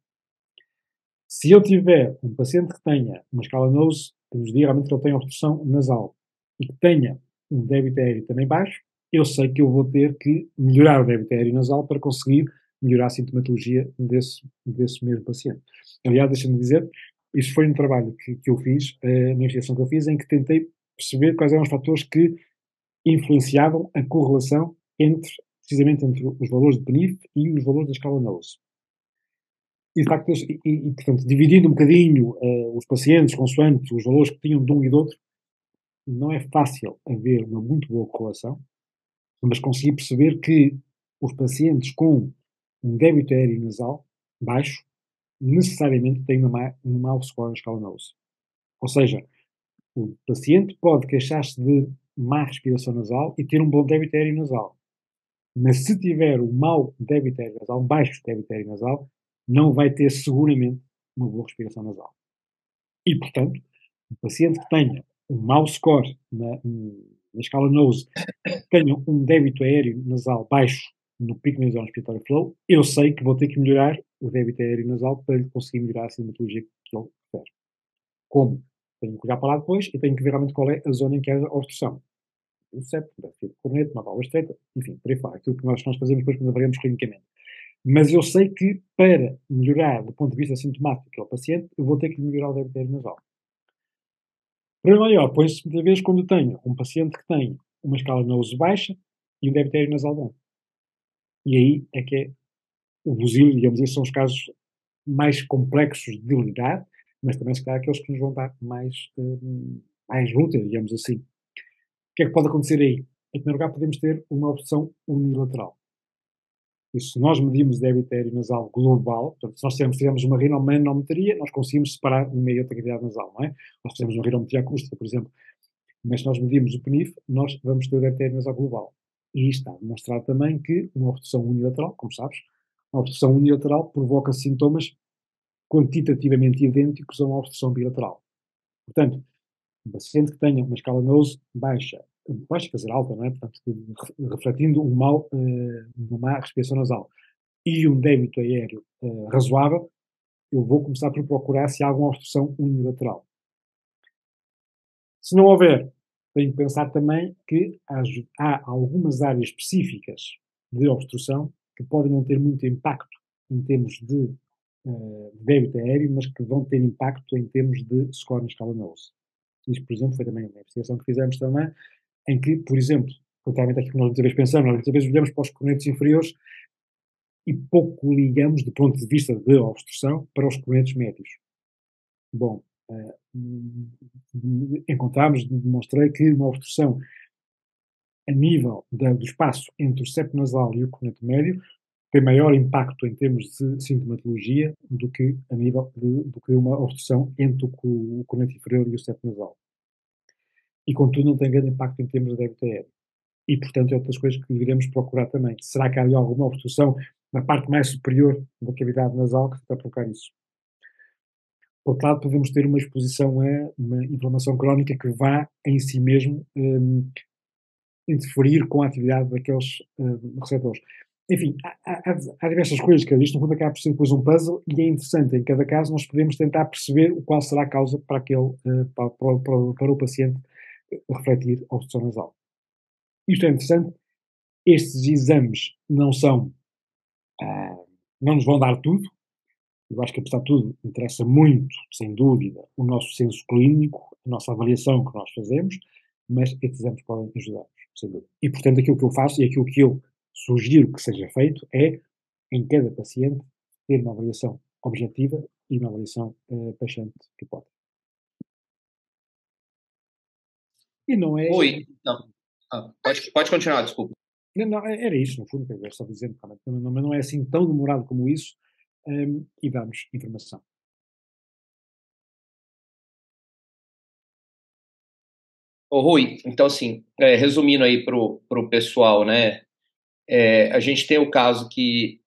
Se eu tiver um paciente que tenha uma escala Nose, que nos diga realmente que ele tem obstrução nasal e que tenha um débito aéreo também baixo, eu sei que eu vou ter que melhorar o débito aéreo nasal para conseguir melhorar a sintomatologia desse, desse mesmo paciente. Aliás, deixa-me dizer, isso foi um trabalho que, que eu fiz, uma investigação que eu fiz, em que tentei perceber quais eram os fatores que influenciavam a correlação entre, precisamente entre os valores de PNIF e os valores da escala NOSE. E, de facto, e, e, portanto, dividindo um bocadinho uh, os pacientes consoante os valores que tinham de um e do outro, não é fácil haver uma muito boa correlação, mas consegui perceber que os pacientes com um débito aéreo nasal baixo necessariamente têm uma, um mau score na escala NOSE. Ou seja, o paciente pode queixar-se de má respiração nasal e ter um bom débito aéreo nasal. Mas se tiver um mau débito aéreo nasal, um baixo débito aéreo nasal, não vai ter seguramente uma boa respiração nasal. E, portanto, o paciente que tenha um mau score na, na escala NOSE, tenha um débito aéreo nasal baixo no pico nasal respiratório flow, eu sei que vou ter que melhorar o débito aéreo nasal para conseguir melhorar a sintomatologia que ele refere. Como? Tenho que olhar para lá depois e tenho que ver realmente qual é a zona em que há obstrução. O septo, o corneto, uma válvula estreita, enfim, por aí fora. Aquilo que nós, nós fazemos depois quando avaliamos clinicamente. Mas eu sei que para melhorar do ponto de vista sintomático ao paciente, eu vou ter que melhorar o débito nasal. Problema maior põe-se muitas vezes quando tenho um paciente que tem uma escala de uso baixa e um débito nasal bom. E aí é que é o busil, digamos, esses são os casos mais complexos de lidar, mas também se calhar aqueles que nos vão dar mais, uh, mais luta, digamos assim. O que é que pode acontecer aí? Em primeiro lugar, podemos ter uma opção unilateral. E se nós medimos débito aéreo nasal global, portanto, se nós fizermos uma rinomanometria, nós conseguimos separar uma e outra cavidade nasal, não é? Nós fizemos uma rinometria acústica, por exemplo. Mas se nós medimos o PNIF, nós vamos ter o débito aéreo nasal global. E está demonstrado também que uma obstrução unilateral, como sabes, uma obstrução unilateral provoca sintomas quantitativamente idênticos a uma obstrução bilateral. Portanto, um paciente que tenha uma escala NOSE baixa quer dizer, alta, não é? Portanto, refletindo um mal, uh, uma má respiração nasal e um débito aéreo uh, razoável, eu vou começar por procurar se há alguma obstrução unilateral. Se não houver, tenho que pensar também que há algumas áreas específicas de obstrução que podem não ter muito impacto em termos de uh, débito aéreo, mas que vão ter impacto em termos de score na escala NOSE. Isto, por exemplo, foi também uma investigação que fizemos também, em que, por exemplo, contrariamente àquilo que nós muitas vezes pensamos, nós muitas vezes olhamos para os cornetos inferiores e pouco ligamos, do ponto de vista de obstrução, para os cornetos médios. Bom, uh, encontramos, demonstrei que uma obstrução a nível da, do espaço entre o septo nasal e o corneto médio tem maior impacto em termos de sintomatologia do que a nível de, do que uma obstrução entre o, o corneto inferior e o septo nasal e contudo não tem grande impacto em termos de débito. E, portanto, é outras coisas que iremos procurar também. Será que há alguma obstrução na parte mais superior da cavidade nasal que está a provocar isso? Por outro lado, podemos ter uma exposição a uma inflamação crónica que vá em si mesmo um, interferir com a atividade daqueles um, receptores. Enfim, há, há, há, diversas coisas que isto no fundo acaba por ser depois um puzzle e é interessante, em cada caso nós podemos tentar perceber qual será a causa para, aquele, para, para, para, para o paciente refletir a obstrução nasal. Isto é interessante. Estes exames não são, ah, não nos vão dar tudo. Eu acho que, apesar de tudo, interessa muito, sem dúvida, o nosso senso clínico, a nossa avaliação que nós fazemos, mas estes exames podem ajudar-nos, sem dúvida. E, portanto, aquilo que eu faço e aquilo que eu sugiro que seja feito é, em cada paciente, ter uma avaliação objetiva e uma avaliação uh, paciente E não é. Oi, não. Ah, pode, pode continuar, desculpa. Não, não, é, era isso, no fundo, quer dizer, só dizendo, mas não, não é assim tão demorado como isso, um, e damos informação. Ô, Rui, então assim, é, resumindo aí para o pessoal, né, é, a gente tem o caso que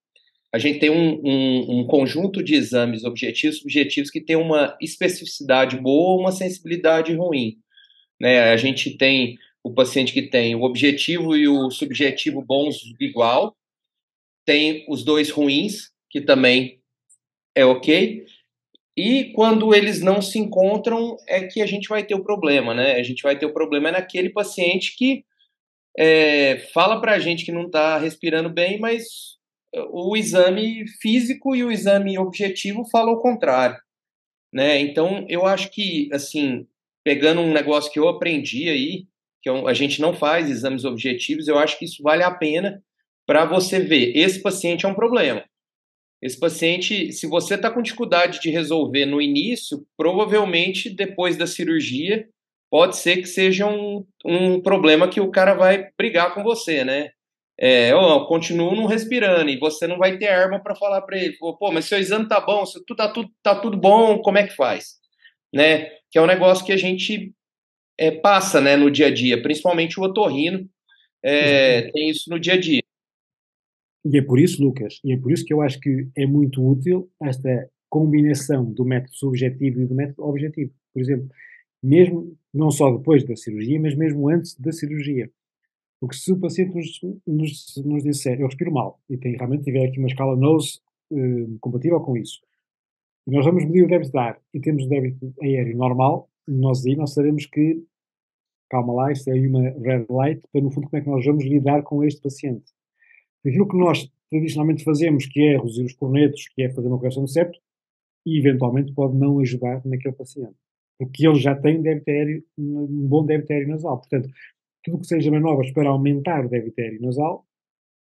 a gente tem um, um, um, conjunto de exames objetivos subjetivos que tem uma especificidade boa ou uma sensibilidade ruim. Né? A gente tem o paciente que tem o objetivo e o subjetivo bons igual, tem os dois ruins, que também é ok, e quando eles não se encontram é que a gente vai ter o problema, né? A gente vai ter o problema naquele paciente que é, fala para a gente que não está respirando bem, mas o exame físico e o exame objetivo falam o contrário, né? Então eu acho que assim pegando um negócio que eu aprendi aí, que a gente não faz exames objetivos, eu acho que isso vale a pena para você ver. Esse paciente é um problema. Esse paciente, se você está com dificuldade de resolver no início, provavelmente depois da cirurgia, pode ser que seja um, um problema que o cara vai brigar com você, né? É, eu continuo não respirando e você não vai ter arma para falar para ele, pô, mas seu exame tá bom, tu tá tudo, tá tudo bom, como é que faz? Né? Que é um negócio que a gente é, passa né, no dia a dia, principalmente o otorrino é, tem isso no dia a dia. E é por isso, Lucas, e é por isso que eu acho que é muito útil esta combinação do método subjetivo e do método objetivo. Por exemplo, mesmo não só depois da cirurgia, mas mesmo antes da cirurgia. Porque se o paciente nos, nos, nos disser eu respiro mal e tem, realmente tiver aqui uma escala NOSE uh, compatível com isso, nós vamos medir o débito de ar e temos o débito aéreo normal, nós aí nós sabemos que, calma lá, isto é uma red light, para no fundo como é que nós vamos lidar com este paciente. Aquilo que nós tradicionalmente fazemos, que é reduzir os cornetos, que é fazer uma correção do septo, e eventualmente pode não ajudar naquele paciente. Porque ele já tem débito aéreo, um bom débito aéreo nasal. Portanto, tudo que seja manobras para aumentar o débito aéreo nasal,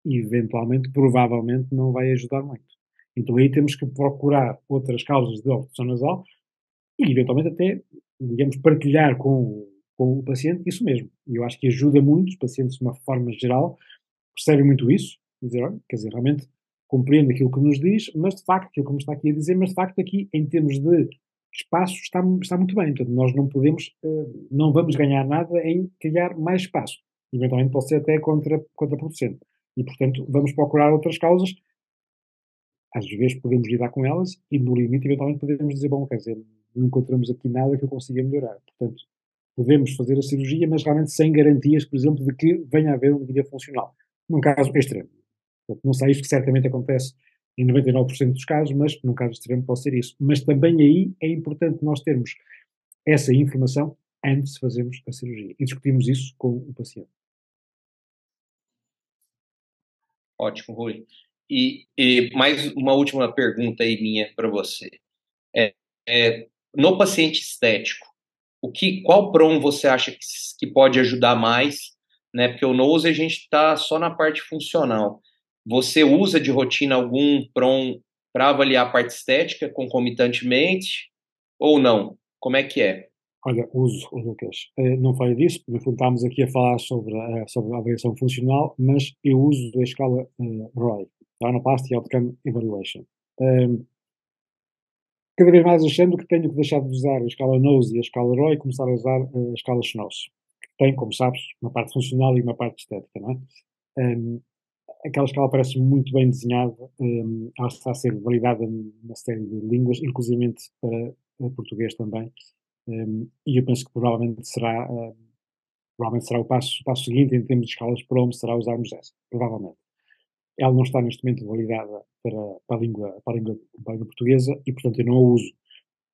eventualmente, provavelmente, não vai ajudar muito. Então aí temos que procurar outras causas de obstrução nasal e, eventualmente, até, digamos, partilhar com, com o paciente isso mesmo. E eu acho que ajuda muito, os pacientes, de uma forma geral, percebem muito isso, dizer, olha, quer dizer, realmente compreendo aquilo que nos diz, mas de facto, aquilo que me está aqui a dizer, mas de facto aqui, em termos de espaço, está, está muito bem. Portanto, nós não podemos, uh, não vamos ganhar nada em criar mais espaço. Eventualmente pode ser até contra, contraproducente. E, portanto, vamos procurar outras causas às vezes podemos lidar com elas e no limite eventualmente podemos dizer, bom, quer dizer, não encontramos aqui nada que eu consiga melhorar. Portanto, podemos fazer a cirurgia, mas realmente sem garantias, por exemplo, de que venha a haver uma melhoria funcional. Num caso extremo. Portanto, não sei isto que certamente acontece em 99% dos casos, mas num caso extremo pode ser isso. Mas também aí é importante nós termos essa informação antes de fazermos a cirurgia. E discutimos isso com o paciente. Ótimo, Rui. E, e, mais uma última pergunta aí minha para você. É, é, no paciente estético, o que, qual PROM você acha que, que pode ajudar mais? Né? Porque o nose a gente está só na parte funcional. Você usa de rotina algum PROM para avaliar a parte estética concomitantemente ou não? Como é que é? Olha, uso, Lucas. Eh, não falei disso, porque estávamos aqui a falar sobre a, sobre a avaliação funcional, mas eu uso a escala uh, ROI, Rhinoplasty Outcome Evaluation. Um, cada vez mais achando que tenho que deixar de usar a escala NOSE e a escala ROI e começar a usar a escala SNOS, que tem, como sabes, uma parte funcional e uma parte estética, não é? Um, aquela escala parece muito bem desenhada, um, ela está a ser validada numa série de línguas, inclusive para português também, um, e eu penso que provavelmente será, um, provavelmente será o passo, o passo seguinte em termos de escalas PROM, será usarmos essa, provavelmente ela não está neste momento validada para, para, a, língua, para, a, língua, para a língua portuguesa e, portanto, eu não a uso.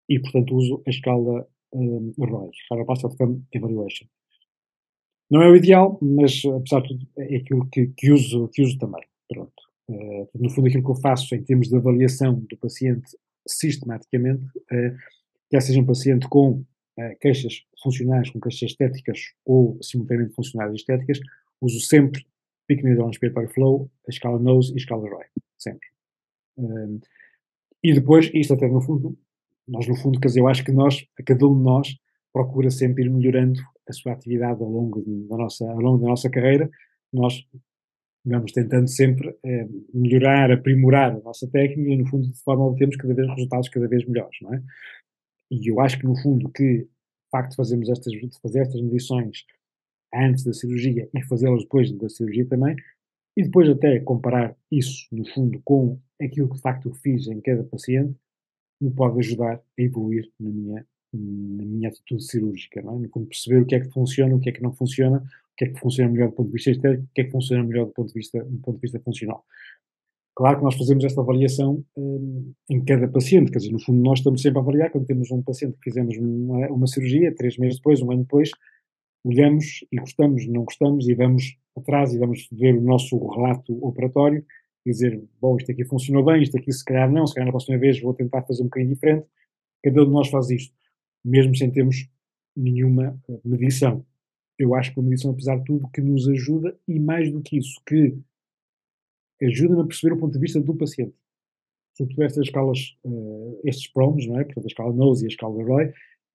E, portanto, uso a escala um, ROI, Rapid Outcome Evaluation. Não é o ideal, mas apesar de tudo é aquilo que, que uso, que uso também. Pronto. Uh, no fundo, aquilo que eu faço em termos de avaliação do paciente sistematicamente, uh, quer seja um paciente com uh, queixas funcionais, com queixas estéticas ou simultaneamente funcionais e estéticas, uso sempre Peak Needle Inspiratório Flow, a escala Nose e a escala Roy. Sempre. Uh, e depois, isto até no fundo, nós no fundo, quer dizer, eu acho que nós, cada um de nós, procura sempre ir melhorando a sua atividade ao longo da nossa, ao longo da nossa carreira. Nós vamos tentando sempre eh, melhorar, aprimorar a nossa técnica e, no fundo, de forma a obtermos cada vez resultados cada vez melhores, não é? E eu acho que, no fundo, que o facto de fazermos estas, de fazer estas medições antes da cirurgia e fazê-las depois da cirurgia também, e depois até comparar isso, no fundo, com aquilo que de facto eu fiz em cada paciente, me pode ajudar a evoluir na minha, na minha atitude cirúrgica, não é? Fundo, perceber o que é que funciona, o que é que não funciona, o que é que funciona melhor do ponto de vista estético, o que é que funciona melhor do ponto de vista, do ponto de vista funcional. Claro que nós fazemos esta avaliação hum, em cada paciente, quer dizer, no fundo nós estamos sempre a avaliar, quando temos um paciente que fizemos uma, uma cirurgia, três meses depois, um ano depois, olhamos e gostamos, não gostamos e vamos atrás e vamos ver o nosso relato operatório e dizer, bom, isto aqui funcionou bem, isto aqui se calhar não, se calhar na próxima vez vou tentar fazer um bocadinho diferente. Cada um de nós faz isto, mesmo sem termos nenhuma medição. Eu acho que a medição, apesar de tudo, que nos ajuda e mais do que isso, que ajuda-me a perceber o ponto de vista do paciente. Sobretudo estas escalas, uh, estes promos, não é? Portanto, a escala Nose e a escala Roy,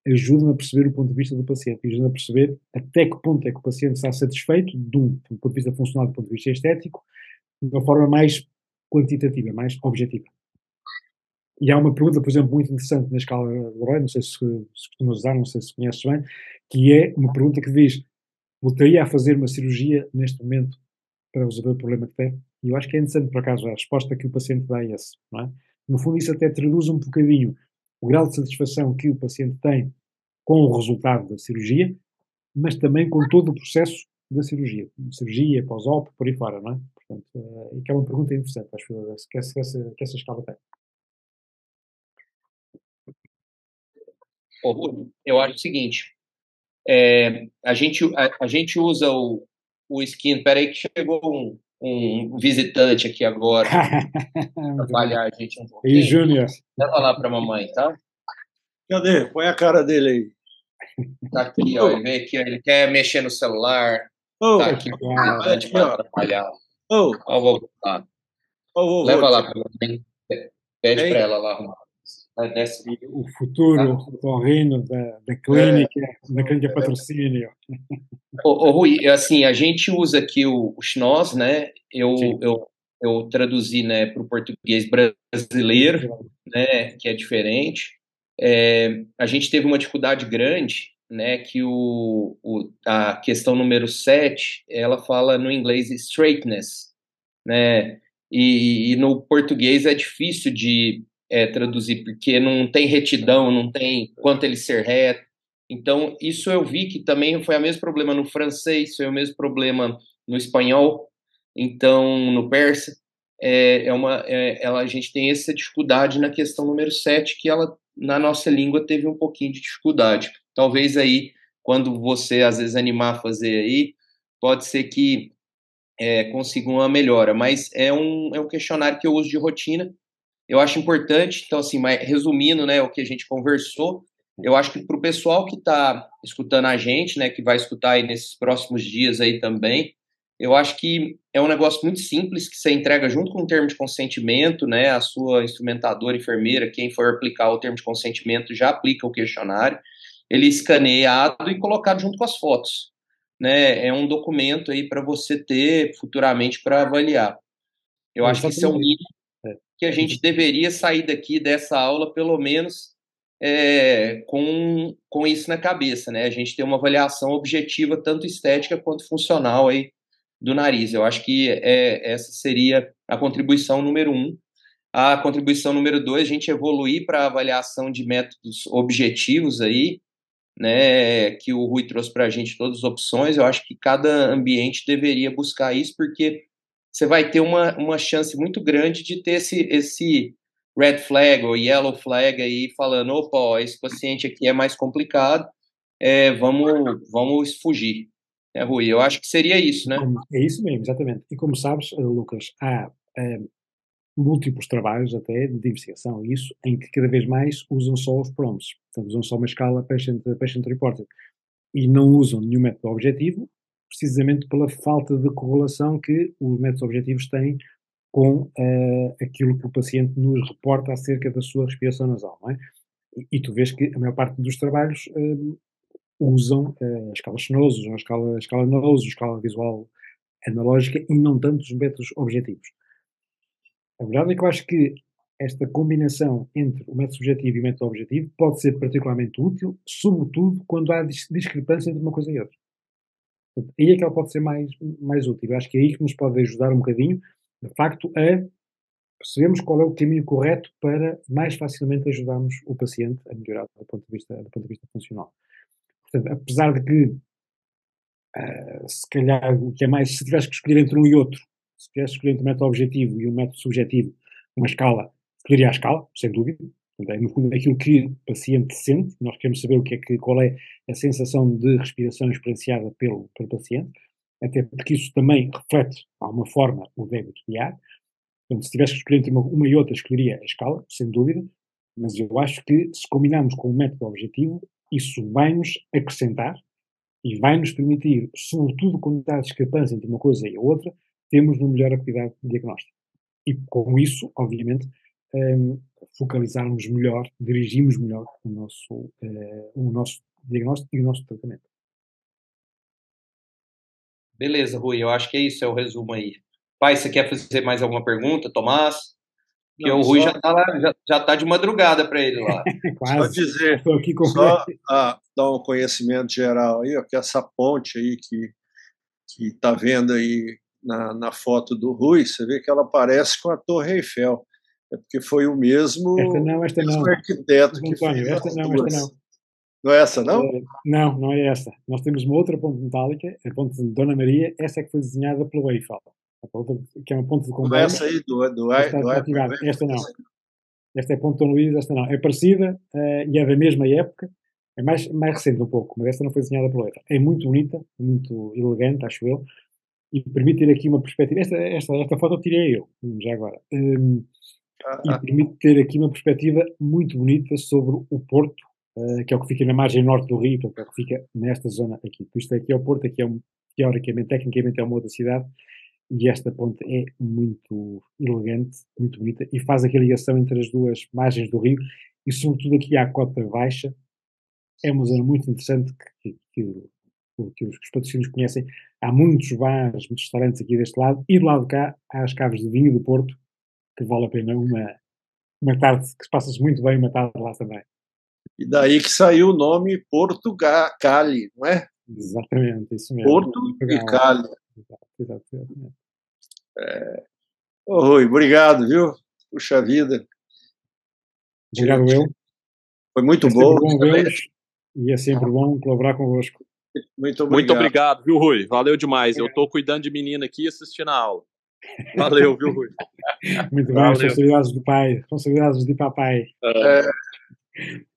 ajudam a perceber o ponto de vista do paciente, ajudam a perceber até que ponto é que o paciente está satisfeito, de um, do ponto de vista funcional, do ponto de vista estético, de uma forma mais quantitativa, mais objetiva. E há uma pergunta, por exemplo, muito interessante na escala de Roy, não sei se, se costumas usar, não sei se conheces bem, que é uma pergunta que diz: voltaria a fazer uma cirurgia neste momento para resolver o problema que tem? E eu acho que é interessante, por acaso, a resposta que o paciente dá é essa. Não é? No fundo, isso até traduz um bocadinho o grau de satisfação que o paciente tem com o resultado da cirurgia, mas também com todo o processo da cirurgia, cirurgia, pós-op, por aí fora, não é? Portanto, uh, que é uma pergunta interessante, acho que essa, que essa, escala tem. eu acho o seguinte, é, a, gente, a, a, gente usa o, o skin, peraí que chegou um, um visitante aqui agora, trabalhar a gente um pouquinho. E Júnior. Leva lá para a mamãe, tá? Cadê? Põe a cara dele aí. Tá aqui, ó. Ele vem aqui, ele quer mexer no celular. Oh, tá aqui, ah, visitante para atrapalhar. Oh. Ó, vou voltar. Oh, Leva lá para mim. Pede para ela lá arrumar. O futuro torrino da, da clínica, é. da clínica patrocínio. Ô, ô, Rui, assim, a gente usa aqui o, o Schnoz, né? Eu, eu, eu traduzi né, para o português brasileiro, né, que é diferente. É, a gente teve uma dificuldade grande, né, que o, o, a questão número 7, ela fala no inglês straightness, né, e, e no português é difícil de é, traduzir, porque não tem retidão, não tem quanto ele ser reto. Então, isso eu vi que também foi o mesmo problema no francês, foi o mesmo problema no espanhol, então no persa. É, é uma, é, ela, a gente tem essa dificuldade na questão número 7, que ela, na nossa língua, teve um pouquinho de dificuldade. Talvez aí, quando você às vezes animar a fazer aí, pode ser que é, consiga uma melhora, mas é um, é um questionário que eu uso de rotina, eu acho importante, então, assim, resumindo né, o que a gente conversou, eu acho que para o pessoal que está escutando a gente, né, que vai escutar aí nesses próximos dias aí também, eu acho que é um negócio muito simples que você entrega junto com o termo de consentimento, né, a sua instrumentadora, enfermeira, quem for aplicar o termo de consentimento já aplica o questionário, ele escaneado e colocado junto com as fotos, né, é um documento aí para você ter futuramente para avaliar. Eu acho que isso é o mínimo que a gente deveria sair daqui dessa aula, pelo menos, é, com, com isso na cabeça, né? A gente ter uma avaliação objetiva, tanto estética quanto funcional aí do nariz. Eu acho que é, essa seria a contribuição número um. A contribuição número dois, a gente evoluir para a avaliação de métodos objetivos aí, né, que o Rui trouxe para a gente todas as opções. Eu acho que cada ambiente deveria buscar isso, porque você vai ter uma, uma chance muito grande de ter esse, esse red flag ou yellow flag aí falando, opa, esse paciente aqui é mais complicado, é, vamos, vamos fugir. É, Rui, eu acho que seria isso, né? É isso mesmo, exatamente. E como sabes, eh, Lucas, há é, múltiplos trabalhos até de investigação, isso, em que cada vez mais usam só os prompts. Portanto, usam só uma escala patient, patient reported. E não usam nenhum método objetivo, precisamente pela falta de correlação que os métodos objetivos têm com uh, aquilo que o paciente nos reporta acerca da sua respiração nasal, é? E, e tu vês que a maior parte dos trabalhos uh, usam uh, a escala Shinoz, usam a escala, a escala a escala visual analógica e não tanto os métodos objetivos. A verdade é que eu acho que esta combinação entre o método subjetivo e o método objetivo pode ser particularmente útil, sobretudo quando há discrepância entre uma coisa e outra. Aí é que ela pode ser mais, mais útil. Eu acho que é aí que nos pode ajudar um bocadinho de facto, a percebemos qual é o caminho correto para mais facilmente ajudarmos o paciente a melhorar do ponto de vista, do ponto de vista funcional. Portanto, apesar de que, uh, se calhar, o que é mais, se tivesse que escolher entre um e outro, se tivesse que escolher entre um método objetivo e um método subjetivo, uma escala, escolheria a escala, sem dúvida. É no fundo aquilo que o paciente sente, nós queremos saber o que é que, qual é a sensação de respiração experienciada pelo, pelo paciente até porque isso também reflete, de alguma forma, o débito de ar. Portanto, se tivesse que escolher entre uma, uma, e outra, escolheria a escala, sem dúvida, mas eu acho que se combinarmos com o método objetivo, isso vai-nos acrescentar e vai-nos permitir, sobretudo quando a discrepância entre uma coisa e a outra, termos uma melhor atividade diagnóstica. E com isso, obviamente, um, focalizarmos melhor, dirigimos melhor o nosso, uh, o nosso diagnóstico e o nosso tratamento. Beleza, Rui, eu acho que é isso, é o resumo aí. Pai, você quer fazer mais alguma pergunta, Tomás? Porque Não, o Rui só... já está lá, já, já tá de madrugada para ele lá. Quase. Só dizer, Estou aqui com só ah, dar um conhecimento geral aí, ó, que essa ponte aí que que está vendo aí na, na foto do Rui, você vê que ela parece com a Torre Eiffel. É porque foi o mesmo, esta não, esta não. arquiteto que fez esta não, esta não. Não é essa, não? Uh, não, não é esta. Nós temos uma outra ponte metálica, a ponte de Dona Maria, essa é que foi desenhada pelo Eiffel, que é uma ponte de comboio. Essa aí, do, do, esta, do, Esta não. Esta é a ponte de Dom Luís, esta não. É parecida uh, e é da mesma época, é mais, mais recente um pouco, mas esta não foi desenhada pelo Eiffel. É muito bonita, muito elegante, acho eu, e permite ter aqui uma perspectiva. Esta, esta, esta foto eu tirei eu, já agora. Um, e permite ter aqui uma perspectiva muito bonita sobre o Porto uh, que é o que fica na margem norte do Rio, portanto, é o que fica nesta zona aqui. Isto aqui é o Porto, aqui é um, teoricamente, tecnicamente é uma outra cidade, e esta ponte é muito elegante, muito bonita, e faz aqui a ligação entre as duas margens do rio, e sobretudo aqui à Cota Baixa, é uma zona muito interessante que, que, que, que os, os patrocínios conhecem. Há muitos bares, muitos restaurantes aqui deste lado, e do lado de cá há as caves de vinho do Porto, que vale a pena uma, uma tarde, que se passa-se muito bem uma tarde lá também. E daí que saiu o nome Portugal, Cali, não é? Exatamente, isso mesmo. Porto e Cali. Exatamente. É... Ô, Rui, obrigado, viu? Puxa vida. Obrigado, eu. Foi muito é bom. bom e é sempre bom colaborar convosco. Muito obrigado. Muito obrigado, viu, Rui? Valeu demais. Eu estou cuidando de menina aqui e assistindo a aula. Valeu, viu, Rui? Muito bem, responsabilidades do pai, responsabilidades de papai. É.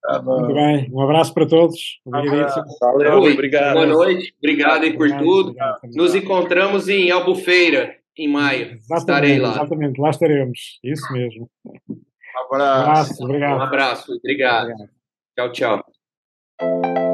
Tá Muito bem, um abraço para todos. Obrigado. Valeu, obrigado. Boa noite, obrigado aí por obrigado, tudo. Obrigado, Nos encontramos em Albufeira, em maio. Exatamente, Estarei lá. Exatamente, lá estaremos. Isso mesmo. Um abraço. Um abraço, obrigado. Um abraço, obrigado. obrigado. Tchau, tchau.